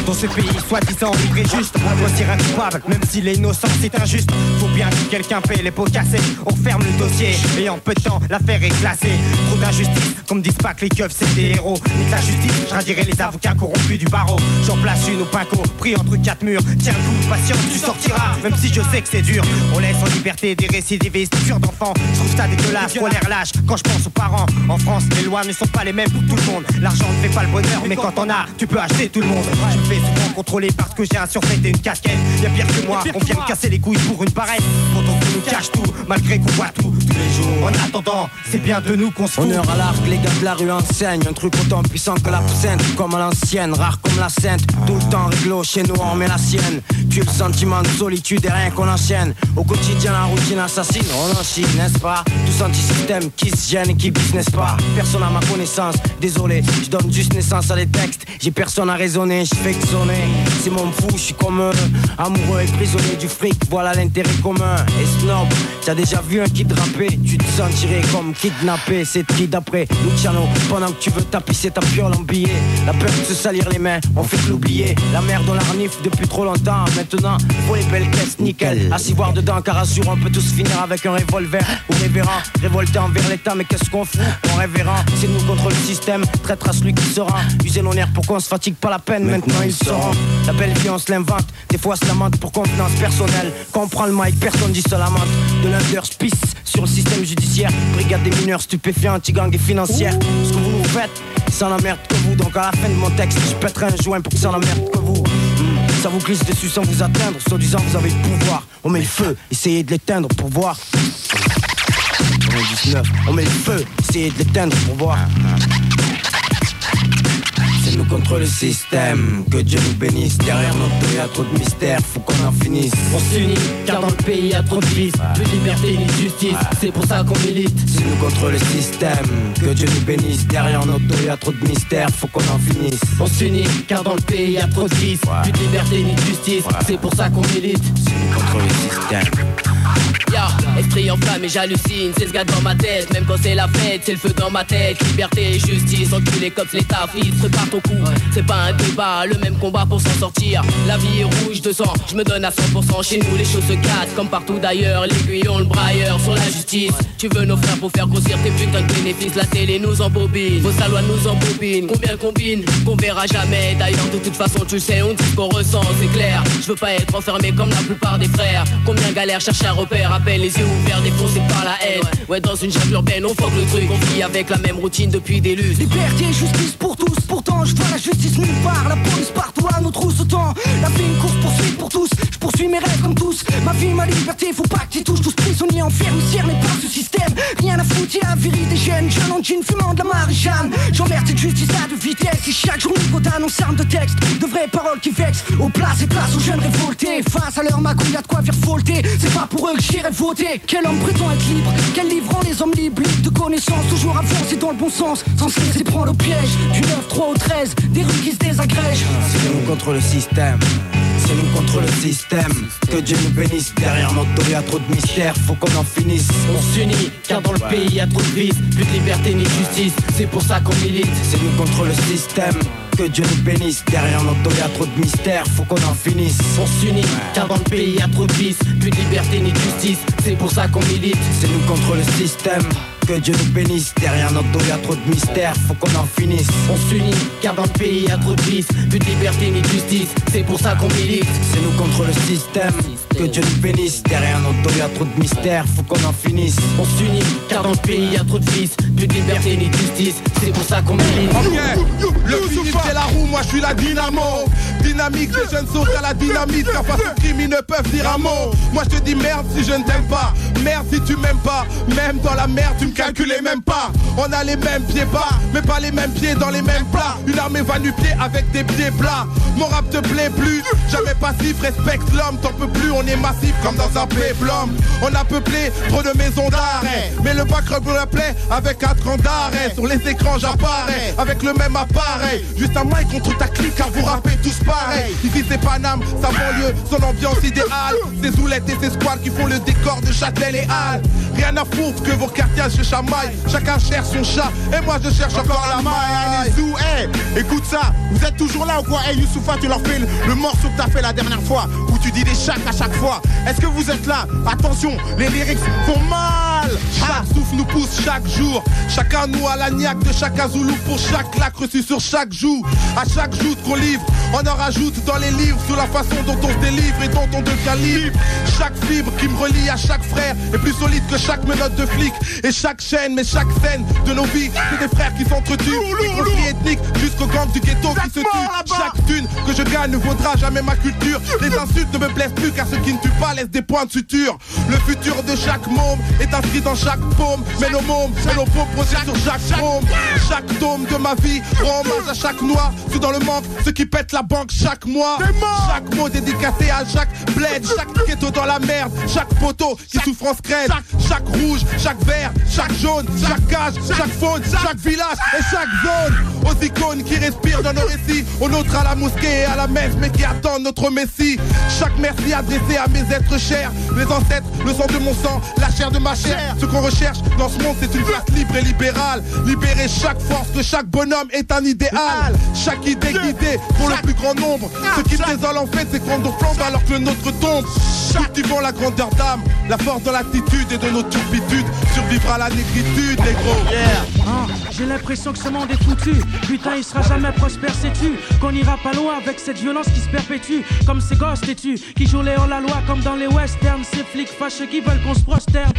Dans ce pays soi-disant libre et juste Choisir un coupable même si l'innocence est injuste. Faut bien que quelqu'un paye les pots cassés. On ferme le dossier et en peu de temps l'affaire est classée. Trop d'injustice comme disent pas que les keufs c'est des héros. Nique la justice, je radirai les avocats corrompus du barreau. J'en place une au pinco, pris entre quatre murs. Tiens le patience, tu sortiras. Même si je sais que c'est dur On laisse en liberté des récidivistes Tueurs d'enfants, je trouve ça dégueulasse Colère lâche. Quand je pense aux parents En France les lois ne sont pas les mêmes pour tout le monde. L'argent ne fait pas le bonheur mais quand on a tu peux acheter tout le monde Je me fais souvent contrôler parce que j'ai un survêt et une casquette. Y'a pire que moi, on vient me casser les couilles pour une pareille Pourtant on nous cache tout, malgré qu'on voit tout tous les jours. En attendant, c'est bien de nous qu'on se fout. Honneur à l'arc, les gars de la rue enseignent. Un truc autant puissant que la sainte Comme à l'ancienne, rare comme la sainte. Tout le temps réglo, chez nous on met la sienne. Tu le sentiment de solitude et rien qu'on enchaîne. Au quotidien la routine assassine. On en chie, n'est-ce pas? Tous anti-système qui se gêne et qui bise, n'est-ce pas? Personne à ma connaissance, désolé Je donne juste naissance à des textes. J'ai personne à raisonner, je fais que sonner. C'est mon fou, je suis comme eux. Amoureux et prisonnier du fric, voilà l'intérêt commun. Et snob, t'as déjà vu un kid rapper. Tu te sentirais comme kidnappé. C'est qui d'après Luciano Pendant que tu veux tapisser ta piole en billet. La peur de se salir les mains, on fait que l'oublier. La merde on la renifle depuis trop longtemps. Maintenant, faut les belles caisses nickel. Assis voir dedans car assure on peut tous finir avec un revolver. Ou révérend, révolté envers l'état Mais qu'est-ce qu'on fout? Mon révérend, c'est nous contre le système. Traître à celui qui sera. User nos nerfs pour qu'on se fatigue pas la peine Maintenant ils sauront La belle vie on se l'invente. Des fois se lamente pour confiance personnelle. Prend le mic, personne dit se lamente De l'interspice sur le système judiciaire. Brigade des mineurs stupéfiants, anti-gang et financière Ce que vous nous faites, sans la merde que vous. Donc à la fin de mon texte, je pèterai un joint pour que ça la merde que vous. Hmm, Ça vous glisse dessus sans vous atteindre. Soi-disant vous avez le pouvoir. On met le feu, essayez de l'éteindre pour voir. 99, on met le feu, essayez de l'éteindre pour voir c'est nous contre le système, que Dieu nous bénisse. Derrière notre dos y a trop de mystères, faut qu'on en finisse. On s'unit, car dans le pays y a trop de vices. Plus de liberté ni de justice, c'est pour ça qu'on milite. C'est nous contre le système, que Dieu nous bénisse. Derrière notre dos y a trop de mystères, faut qu'on en finisse. On s'unit, car dans le pays y a trop de vices. Plus de liberté ni de justice, c'est pour ça qu'on milite. C'est nous contre le système Esprit en flamme et j'hallucine, c'est ce gars dans ma tête. Même quand c'est la fête, c'est le feu dans ma tête. Liberté et justice, enculé comme l'état fils Prépare ton coup, c'est pas un débat Le même combat pour s'en sortir. La vie est rouge de sang, je me donne à 100% Chez nous les choses se cassent comme partout d'ailleurs. L'aiguillon, le brailleur sur la justice. Tu veux nos frères pour faire grossir tes putains de bénéfices. La télé nous embobine, vos salois nous embobinent. Combien combine, qu'on verra jamais. D'ailleurs de toute façon tu le sais, on dit qu'on ressent C'est clair, je veux pas être enfermé comme la plupart des frères. Combien galère chercher un repère à peine les yeux ouverts défoncés par la haine. Ouais dans une jungle urbaine on foque le truc On vit avec la même routine depuis des lustres. Liberté justice pour tous, pourtant je vois la justice nulle part. La police partout à nos trousses autant La vie une course poursuite pour tous. Je poursuis mes rêves comme tous. Ma vie, ma liberté, faut pas que t'y touches Tous prisonniers enfermés, mais par ce système. Rien à foutre, y'a la vérité des jeunes Jeunes en jean, fumant de la maréchane J'emmerde cette justice à deux vitesses Et chaque jour niveau d'annonce arme de texte De vraies paroles qui vexent. Aux places et places aux jeunes révoltés Face à leur magouille, y'a de quoi faire faulter. C'est pas pour eux que j'irai voter Quel homme prétend être libre? Quel livre rend les hommes libres? Libres de connaissances, toujours avancer dans le bon sens. Sans se laisser prendre au piège Du 9, 3 au 13 Des rues qui se désagrègent C'est nous contre le système. C'est nous contre le système. Que Dieu nous bénisse, derrière notre dos y a trop de mystères, faut qu'on en finisse. On s'unit, car dans le pays y a trop de vices, plus de liberté ni de justice, c'est pour ça qu'on milite. C'est nous contre le système. Que Dieu nous bénisse, derrière notre dos trop de mystères, faut qu'on en finisse. On s'unit, car dans le pays y a trop de plus de liberté ni de justice, c'est pour ça qu'on milite. C'est nous contre le système. Que Dieu nous bénisse, derrière notre dos y a trop de mystères, faut qu'on en finisse. On s'unit, car dans le pays y a trop de vices, plus de liberté ni de justice, c'est pour ça qu'on milite. C'est nous contre le système. Que Dieu nous bénisse, derrière notre dos y a trop de mystères, faut qu'on en finisse. On s'unit, car dans le pays y a trop de vices, plus de liberté ni de justice, c'est pour ça qu'on milite. Ok, le finit c'est la roue, moi je suis la dynamo. Dynamique, les jeunes sont à la dynamite. Car face au crime, ils ne peuvent dire un mot. Moi je te dis merde si je ne t'aime pas. Merde si tu m'aimes pas. Même dans la merde, tu me calculais même pas. On a les mêmes pieds bas Mais pas les mêmes pieds dans les mêmes plats. Une armée va nu pied avec des pieds plats. Mon rap te plaît plus. Jamais passif, respecte l'homme. T'en peux plus, on est massif comme dans un péplum. On a peuplé trop de maisons d'arrêt. Mais le bac me plaît avec un cran d'arrêt. Sur les écrans j'apparais Avec le même appareil. Juste un mic contre ta clique car vous rappez tous pareil. Ici c'est Paname, sa banlieue, son ambiance idéale. Ces zoulettes et ces squales qui font le décor de Châtel et Halles. Rien à foutre que vos quartiers se chamaillent Chacun cherche son chat. Et moi je cherche encore la maille. Hey, écoute ça, vous êtes toujours là ou quoi? Hey Youssoufa, tu leur fais le, morceau que t'as fait la dernière fois Où tu dis des chacs à chaque fois. Est-ce que vous êtes là? Attention, les lyrics font mal Chaque souffle nous pousse chaque jour. Chacun nous a la niaque de chaque Azoulou Pour chaque lac reçu sur chaque joue. À chaque joute qu'on livre On en rajoute dans les livres Sur la façon dont on se délivre et dont on devient libre. Chaque fibre qui me relie à chaque frère Est plus solide que chaque menotte de flic Et chaque chaîne, mais chaque scène de nos vies C'est des frères qui s'entretuent. Du conflit ethnique jusqu'au gang du ghetto qui se tue. Chaque thune que je gagne ne vaudra jamais ma culture. Les insultes ne me plaisent plus car ce qui ne tue pas laisse des points de suture. Le futur de chaque môme est dans chaque paume. Mais nos mômes et nos protègent sur chaque paume. Chaque tome de ma vie rend hommage à chaque noir Ceux dans le manque, ceux qui pètent la banque chaque mois. Chaque mot dédicacé à chaque bled Chaque ghetto dans la merde. Chaque poteau qui souffrance crève Chaque rouge, chaque vert, chaque jaune Chaque cage, chaque faune, chaque village et chaque zone. Aux icônes qui respirent dans nos récits. Aux nôtres à la mosquée et à la messe Mais qui attendent notre messie. Chaque merci adressé à mes êtres chers. Mes ancêtres, le sang de mon sang, la chair de ma chair Ce qu'on recherche dans ce monde c'est une place libre et libérale Libérer chaque force que chaque bonhomme est un idéal Chaque idée guidée pour le plus grand nombre Ce qui me désole en fait c'est qu'on nous flambe alors que le nôtre tombe Cultivons la grandeur d'âme La force de l'attitude et de nos turpitudes Survivre à la négritude les gros Ah, J'ai l'impression que ce monde est foutu. Putain, il sera jamais prospère, sais-tu? Qu'on ira pas loin avec cette violence qui se perpétue. Comme ces gosses têtus qui jouent les hors-la-loi comme dans les westerns. Ces flics fâcheux qui veulent qu'on se prosterne.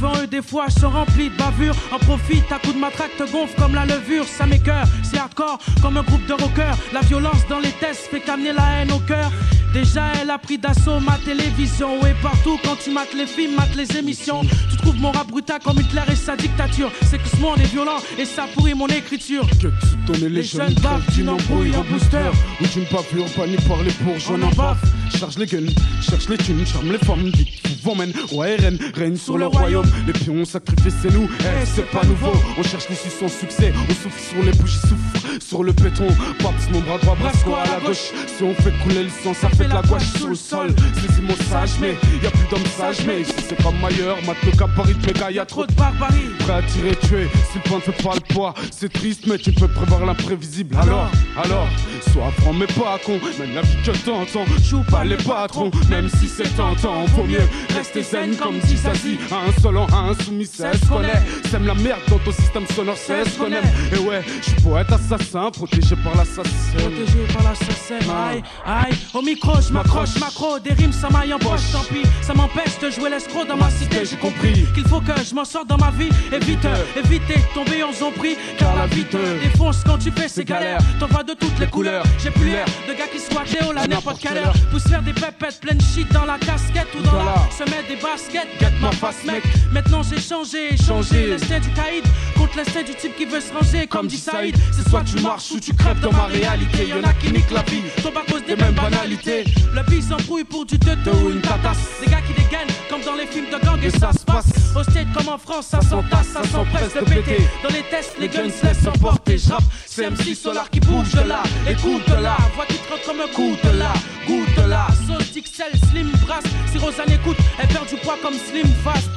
Devant eux, des fois, sont remplis de bavures. En profite, à coups de matraque te gonfle comme la levure. Ça m'écœure, c'est hardcore comme un groupe de rockers. La violence dans les tests fait qu'amener la haine au cœur. Déjà, elle a pris d'assaut ma télévision. Et partout, quand tu mates les films, mates les émissions, tu trouves mon rap brutal comme Hitler et sa dictature. C'est que ce monde est violent et ça pourrit mon écriture. Que tu donnes les, jeunes bavent d'une embrouille en booster. Ou d'une bavure panique par les bourgeois On en en baf Charge les guns, cherche les thunes, charme les femmes Dites vous emmène, ouais RN, règne sur le royaume. Les pions sacrifiés c'est nous, eh, c'est pas nouveau. On cherche l'issue sans succès, on souffle sur les bougies souffle Sur le béton, passe mon bras droit, brasse quoi à la gauche. Si on fait couler le sang, ça fait de la gouache sur le sol. C'est mon sage mais y a plus d'hommes sages Mais c'est comme ailleurs, le gabarit de mes gars, y a trop de barbarie. Prêt à tirer, tuer, si le point ne fait pas le poids C'est triste mais tu peux prévoir l'imprévisible. Alors, alors, sois franc mais pas con. Mène la vie que t'entends, joue pas les patrons. Même si c'est tentant, vaut mieux rester zen comme dit Zazie Insolent, insoumis, c'est ce qu'on est. Sème la merde dans ton système sonore, c'est ce qu'on aime Et ouais, je suis poète assassin, protégé par l'assassin. Protégé par l'assassin, aïe, aïe Au micro, je m'accroche, macro, des rimes, ça m'aille en poche, tant pis Ça m'empêche de jouer l'escroc dans ma cité, j'ai compris Qu'il faut que je m'en sorte dans ma vie. Évite, évitez de tomber en zombie Car la vie te défonce quand tu fais ces galères. T'en vois de toutes les couleurs. J'ai plus l'air de gars qui squattent au la n'importe quelle heure. Pousse faire des pépettes pleines shit dans la casquette ou dans la Se mettre des baskets, get ma face mec. Maintenant j'ai changé, changé l'instinct du caïd Contre l'instinct du type qui veut se ranger comme dit Saïd. C'est soit tu marches ou tu crèves dans ma réalité. Y'en a qui niquent la vie, tombent à cause des mêmes banalités Le bis s'embrouille pour du teuteau ou une tatasse Des gars qui dégainent comme dans les films de gang et ça se passe. Au state comme en France, ça s'entasse, ça s'empresse de péter. Dans les tests, les guns se laissent emporter. J'rappe, c'est MC Solar qui bouge de là. Écoute là, voix qui te comme un coup de là. Goûte là, sauce XL, slim brass. Si Rosanne écoute, elle perd du poids comme slim fast.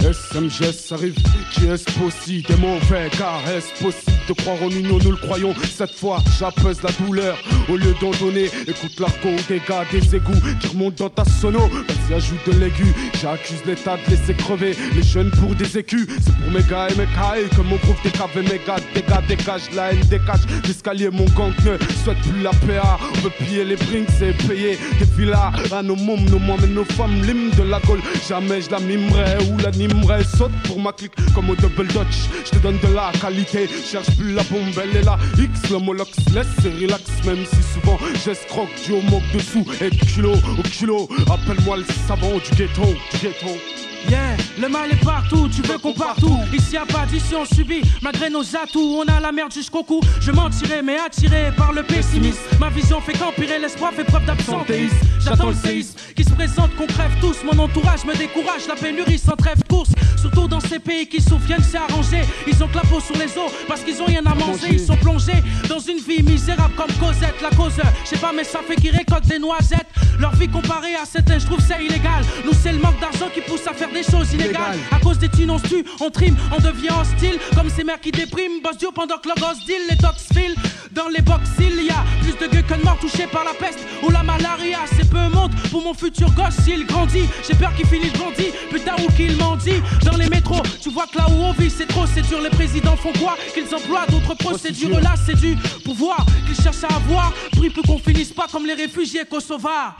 SMGS arrive, qui est possible. Des mauvais car est-ce possible de croire en une, nous le croyons. Cette fois j'apaise la douleur. Au lieu d'en donner Écoute l'argon des gars des égouts qui remontent dans ta sono. Vas-y ajoute de l'aigu, j'accuse l'état de laisser crever Les jeunes pour des écus, c'est pour mes gars et mes cailles Que mon groupe décave mes gars, dégage, dégage la haine dégage L'escalier mon gang ne souhaite plus la PA On veut piller les brinks et payer des villas. À nos mômes, nos moines et nos femmes, l'hymne de la Gaule. Jamais je la mimerai ou l'animerai Saute pour ma clique comme au double dutch. Je te donne de la qualité, cherche plus la bombe, elle est là. X, le molox, laisse et relax Même si souvent j'escroque du moque dessous. Et kilo au kilo Appelle-moi le savant du ghetto, du ghetto Yeah, le mal est partout, tu veux qu'on partout. Ici y'a pas d'ici, on subit, malgré nos atouts. On a la merde jusqu'au cou. Je mentirai, mais attiré par le pessimisme. Ma vision fait qu'empirer, l'espoir fait preuve d'absentéisme. J'attends le séisme qui se présente, qu'on crève tous. Mon entourage me décourage, la pénurie sans trêve course. Surtout dans ces pays qui souviennent c'est arrangé. Ils ont que la peau sur les os parce qu'ils ont rien à manger. Ils sont plongés dans une vie misérable comme Cosette. La cause, je sais pas, mais ça fait qu'ils récoltent des noisettes. Leur vie comparée à certains, je trouve ça illégal. Nous, c'est le manque d'argent qui pousse à faire des choses illégales. À cause des thunes, on se tue, on trime, on devient hostile. Comme ces mères qui dépriment, boss Dieu pendant que le gosse deal, les filent. Dans les box, il y a plus de gueux que de morts touchés par la peste ou la malaria. C'est peu monde pour mon futur gosse s'il grandit. J'ai peur qu'il finisse bandit, putain, ou qu'il mendie. Dans les métros, tu vois que là où on vit, c'est trop, c'est dur. Les présidents font quoi Qu'ils emploient d'autres procédures. Là, c'est du pouvoir qu'ils cherchent à avoir. Pris plus qu'on finisse pas comme les réfugiés kosovars.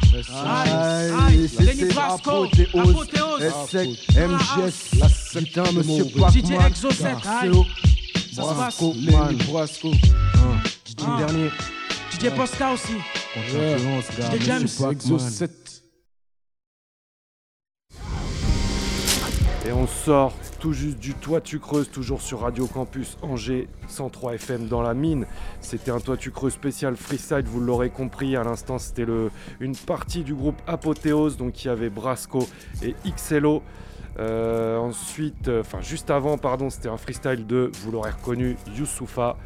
Lenny Brasco, apothéose. MGS, la putain, monsieur DJ Exocet. Lenny Brasco. DJ dernier. DJ Posca aussi. DJ James. Exocet. Et on sort tout juste du toit tu creuses, toujours sur Radio Campus Angers 103 FM dans la mine. C'était un toit tu creuses spécial freestyle, vous l'aurez compris. À l'instant, c'était le, une partie du groupe Apothéose, donc il y avait Brasco et XLO. Euh, ensuite, enfin juste avant, pardon, c'était un freestyle de, vous l'aurez reconnu, Youssoufa.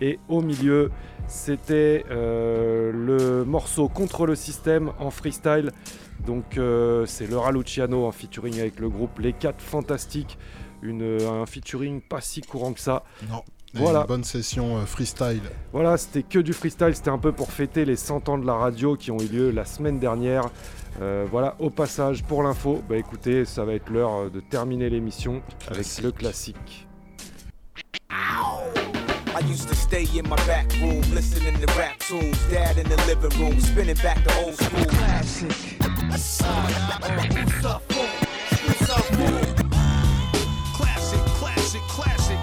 Et au milieu, c'était euh, le morceau Contre le système en freestyle. Donc euh, c'est Laura Luciano en featuring avec le groupe Les 4 Fantastiques. Une, un featuring pas si courant que ça. Non. Voilà. Une bonne session euh, freestyle. Voilà, c'était que du freestyle. C'était un peu pour fêter les 100 ans de la radio qui ont eu lieu la semaine dernière. Euh, voilà, au passage, pour l'info, bah écoutez, ça va être l'heure de terminer l'émission avec le classique. I used to stay in my back room, listening to rap tunes. Dad in the living room, spinning back the old school. Classic. Classic, classic, classic.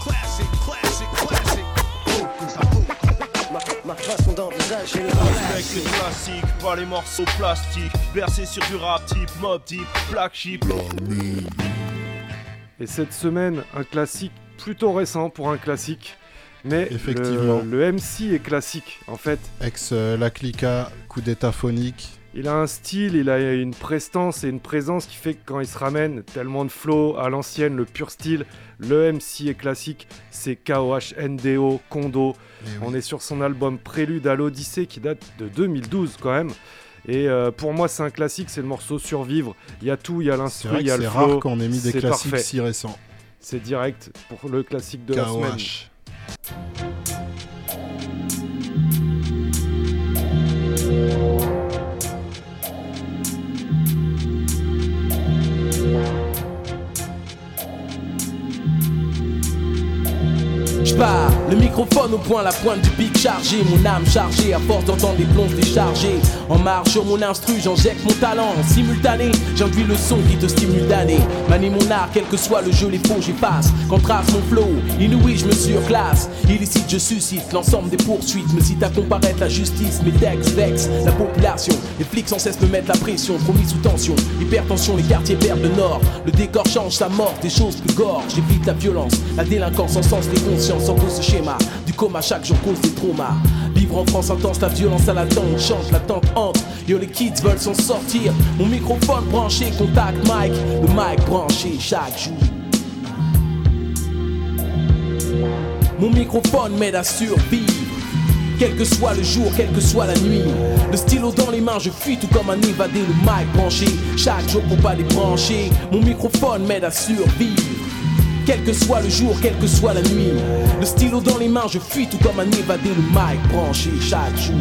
Classic, classic, classic. Ma façon d'envisager le Respecte les classiques, pas les morceaux plastiques. Bercé sur du rap type, mob type, black sheep. Et cette semaine, un classique plutôt récent pour un classique. Mais Effectivement. Le, le MC est classique en fait. Ex euh, La Clica, coup d'état phonique. Il a un style, il a une prestance et une présence qui fait que quand il se ramène tellement de flow à l'ancienne, le pur style, le MC est classique, c'est KOH, NDO, Kondo. On est sur son album Prélude à l'Odyssée qui date de 2012 quand même. Et euh, pour moi, c'est un classique, c'est le morceau Survivre. Il y a tout, il y a C'est l'instru, il y a le c'est flow. rare qu'on ait mis des c'est classiques parfait. si récents. C'est direct pour le classique de la semaine. J'pars, le microphone au point, la pointe du pic chargé, mon âme chargée à force d'entendre des plonges déchargées. En marche sur mon instru, j'injecte mon talent en simultané. J'induis le son qui te stimule d'année. Manie mon art, quel que soit le jeu, les faux j'efface. Contraste mon flow, inouï, je me surclasse. Illicite, je suscite l'ensemble des poursuites. Me cite à comparaître la justice, mes textes vexent la population. Les flics sans cesse me mettent la pression, promis sous tension. Hypertension, les quartiers perdent le nord. Le décor change sa mort, des choses plus gore. J'évite la violence, la délinquance, en sens des consciences, en cause ce schéma. Du coma chaque jour cause des. Vivre en France intense, la violence à la tente, chante, la tente entre. Yo, les kids veulent s'en sortir. Mon microphone branché, contact mic, le mic branché chaque jour. Mon microphone m'aide à survivre. Quel que soit le jour, quelle que soit la nuit. Le stylo dans les mains, je fuis tout comme un évadé, le mic branché. Chaque jour pour pas débrancher. Mon microphone m'aide à survivre. Quel que soit le jour, quelle que soit la nuit. Le stylo dans les mains, je fuis tout comme un évadé, le mic branché chaque jour.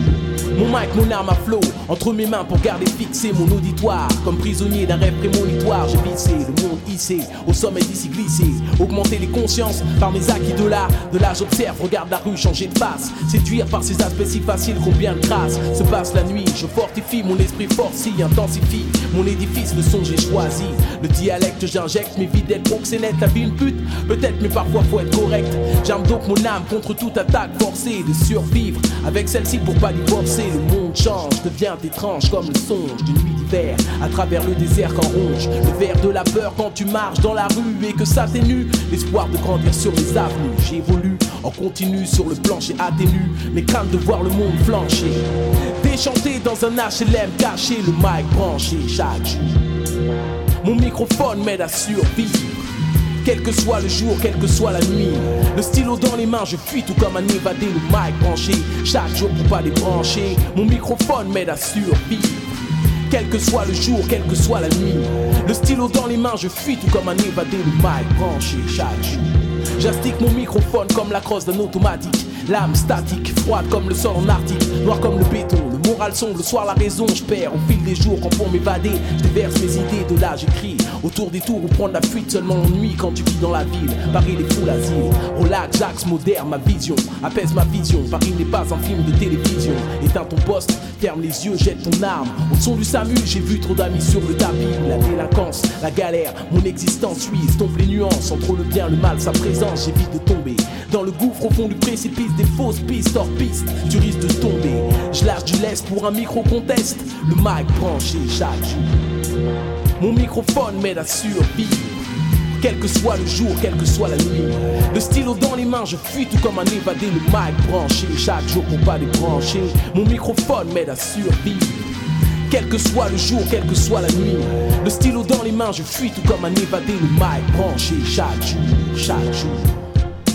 Mon mic, mon arme à flot, entre mes mains pour garder fixé mon auditoire. Comme prisonnier d'un rêve prémonitoire, j'ai vissé le monde hissé, au sommet d'ici glissé. Augmenter les consciences par mes acquis de là. De là, j'observe, regarde la rue changer de face. Séduire par ces aspects si faciles, combien de traces se passe la nuit. Je fortifie mon esprit forci, intensifie mon édifice, le son j'ai choisi. Le dialecte, j'injecte mes vies d'être proxénète, la vie une pute. Peut-être, mais parfois faut être correct. J'arme donc mon âme contre toute attaque forcée de survivre. Avec celle-ci pour pas divorcer, le monde change, devient étrange comme le songe d'une nuit d'hiver. À travers le désert qu'en ronge, le verre de la peur quand tu marches dans la rue et que s'atténue l'espoir de grandir sur les avenues. J'évolue en continu sur le plancher atténue mes craintes de voir le monde flancher. Déchanté dans un HLM caché, le mic branché chaque. Mon microphone m'aide à survivre. Quel que soit le jour, quelle que soit la nuit. Le stylo dans les mains, je fuis tout comme un évadé, le mic branché. Chaque jour pour pas débrancher, mon microphone m'aide à survivre. Quel que soit le jour, quelle que soit la nuit. Le stylo dans les mains, je fuis tout comme un évadé, le mic branché chaque jour. J'astique mon microphone comme la crosse d'un automatique. L'âme statique, froide comme le sol en arctique, noir comme le béton. Le moral sombre, le soir la raison, je perds au fil des jours quand pour m'évader, je déverse mes idées. De là j'écris autour des tours ou prendre la fuite seulement en nuit quand tu vis dans la ville. Paris les foules asile, relax, j'axe moderne, ma vision apaise ma vision. Paris n'est pas un film de télévision. Éteins ton poste, ferme les yeux, jette ton arme. Au son du SAMU, j'ai vu trop d'amis sur le tapis. La délinquance, la galère, mon existence suisse, tombe les nuances entre le bien, le mal, sa présence. J'évite de tomber dans le gouffre au fond du précipice des fausses pistes hors piste. Tu risques de tomber. Je lâche du laisse pour un micro-contest. Le mic branché chaque jour. Mon microphone m'aide à survivre. Quel que soit le jour, quelle que soit la nuit. Le stylo dans les mains, je fuis tout comme un évadé. Le mic branché chaque jour pour pas débrancher. Mon microphone m'aide à survivre. Quel que soit le jour, quelle que soit la nuit. Le stylo dans les mains, je fuis tout comme un évadé. Le mic branché chaque jour, chaque jour.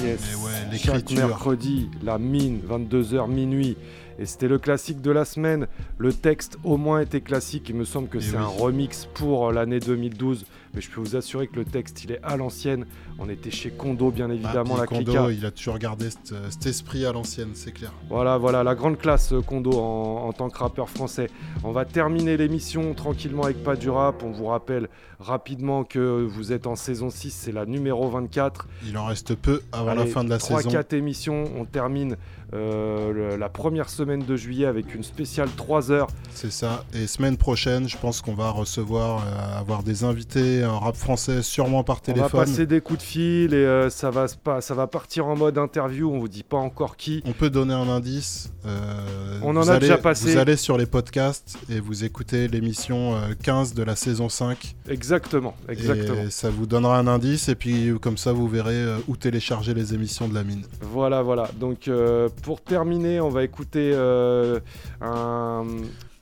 Yes. Chaque l'écriture. mercredi, la mine, 22h minuit. Et c'était le classique de la semaine. Le texte au moins était classique. Il me semble que c'est oui. un remix pour l'année 2012. Mais je peux vous assurer que le texte, il est à l'ancienne. On était chez Kondo, bien évidemment, Ah, la Kondo, clica. il a toujours gardé cet, cet esprit à l'ancienne, c'est clair. Voilà, voilà, la grande classe euh, Kondo en, en tant que rappeur français. On va terminer l'émission tranquillement avec pas du rap. On vous rappelle rapidement que vous êtes en saison 6, c'est la numéro 24. Il en reste peu avant la fin de la saison. 3-4 émissions, on termine euh, le- la première semaine de juillet avec une spéciale 3 heures. C'est ça. Et semaine prochaine, je pense qu'on va recevoir, euh, avoir des invités en rap français, sûrement par On va téléphone. passer des coups de fil et euh, ça, va, ça va partir en mode interview. On vous dit pas encore qui. On peut donner un indice. euh, On en a allez- déjà passé. Vous allez sur les podcasts et vous écoutez l'émission euh, 15 de la saison 5. Exactement, exactement. Et ça vous donnera un indice et puis comme ça vous verrez euh, où télécharger les émissions de la mine. Voilà, voilà. Donc euh, pour terminer, on va écouter euh, un.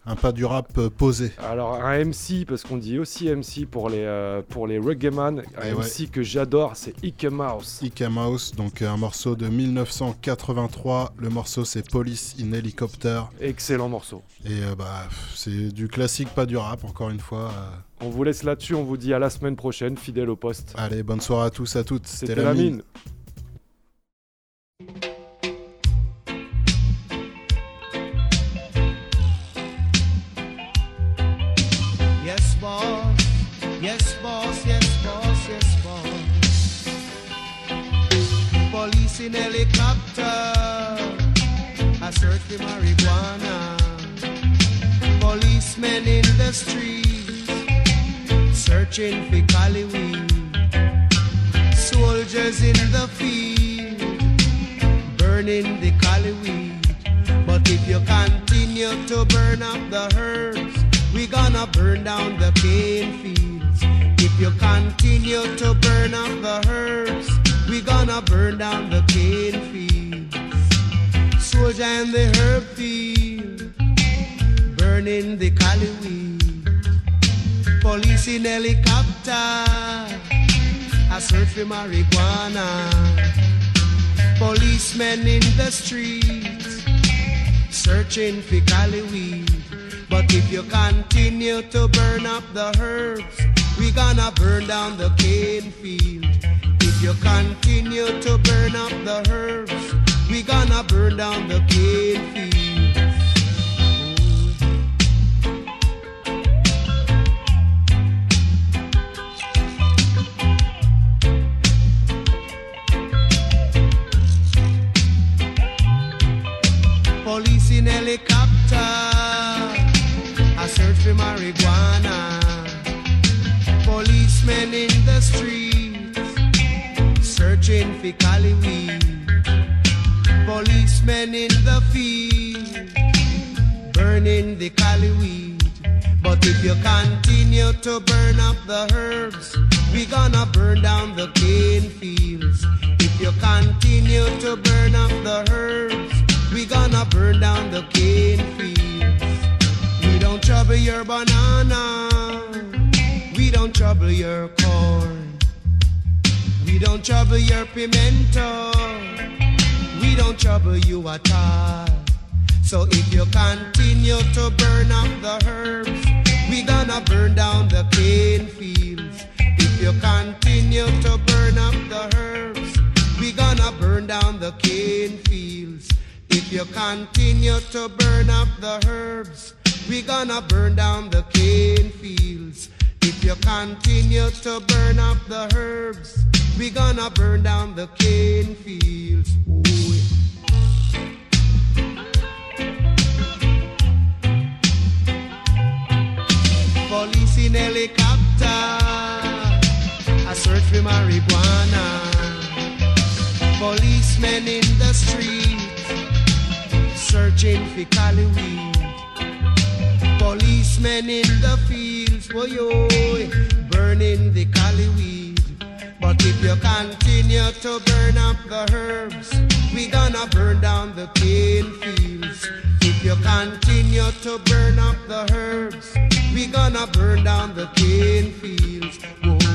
Un pas du rap euh, posé. Alors un MC, parce qu'on dit aussi MC pour les, euh, pour les un Eh MC que j'adore, c'est Ike Mouse. Ike Mouse, donc euh, un morceau de 1983. Le morceau c'est Police in Helicopter. Excellent morceau. Et euh, bah c'est du classique, pas du rap encore une fois. euh. On vous laisse là-dessus, on vous dit à la semaine prochaine, fidèle au poste. Allez, bonne soirée à tous, à toutes. C'était la mine. The marijuana. Policemen in the streets. Searching for Cali weed. Soldiers in the field. Burning the Cali weed. But if you continue to burn up the herbs, we gonna burn down the cane fields. If you continue to burn up the herbs, we gonna burn down the cane fields. And the herb field, burning the cali weed. Police in helicopter, I search for marijuana. Policemen in the streets, searching for cali weed. But if you continue to burn up the herbs, we gonna burn down the cane field. If you continue to burn up the herbs, we gonna burn down the cane field. Police in helicopter, I search for marijuana. Policemen in the streets, searching for cali weed. Policemen in the field, burning the cali weed. But if you continue to burn up the herbs, we gonna burn down the cane fields. If you continue to burn up the herbs, we gonna burn down the cane fields. We don't trouble your banana. We don't trouble your corn. We don't trouble your pimento. Don't trouble you at all. So if you continue to burn up the herbs, we gonna burn down the cane fields. If you continue to burn up the herbs, we gonna burn down the cane fields. If you continue to burn up the herbs, we gonna burn down the cane fields. If you continue to burn up the herbs, we gonna burn down the cane fields. Police in helicopter, I search for marijuana. Policemen in the street, searching for cali weed. Policemen in the fields, boy, oh, burning the cali weed. But if you continue to burn up the herbs, we gonna burn down the cane fields. If you continue to burn up the herbs, we gonna burn down the cane fields. Whoa.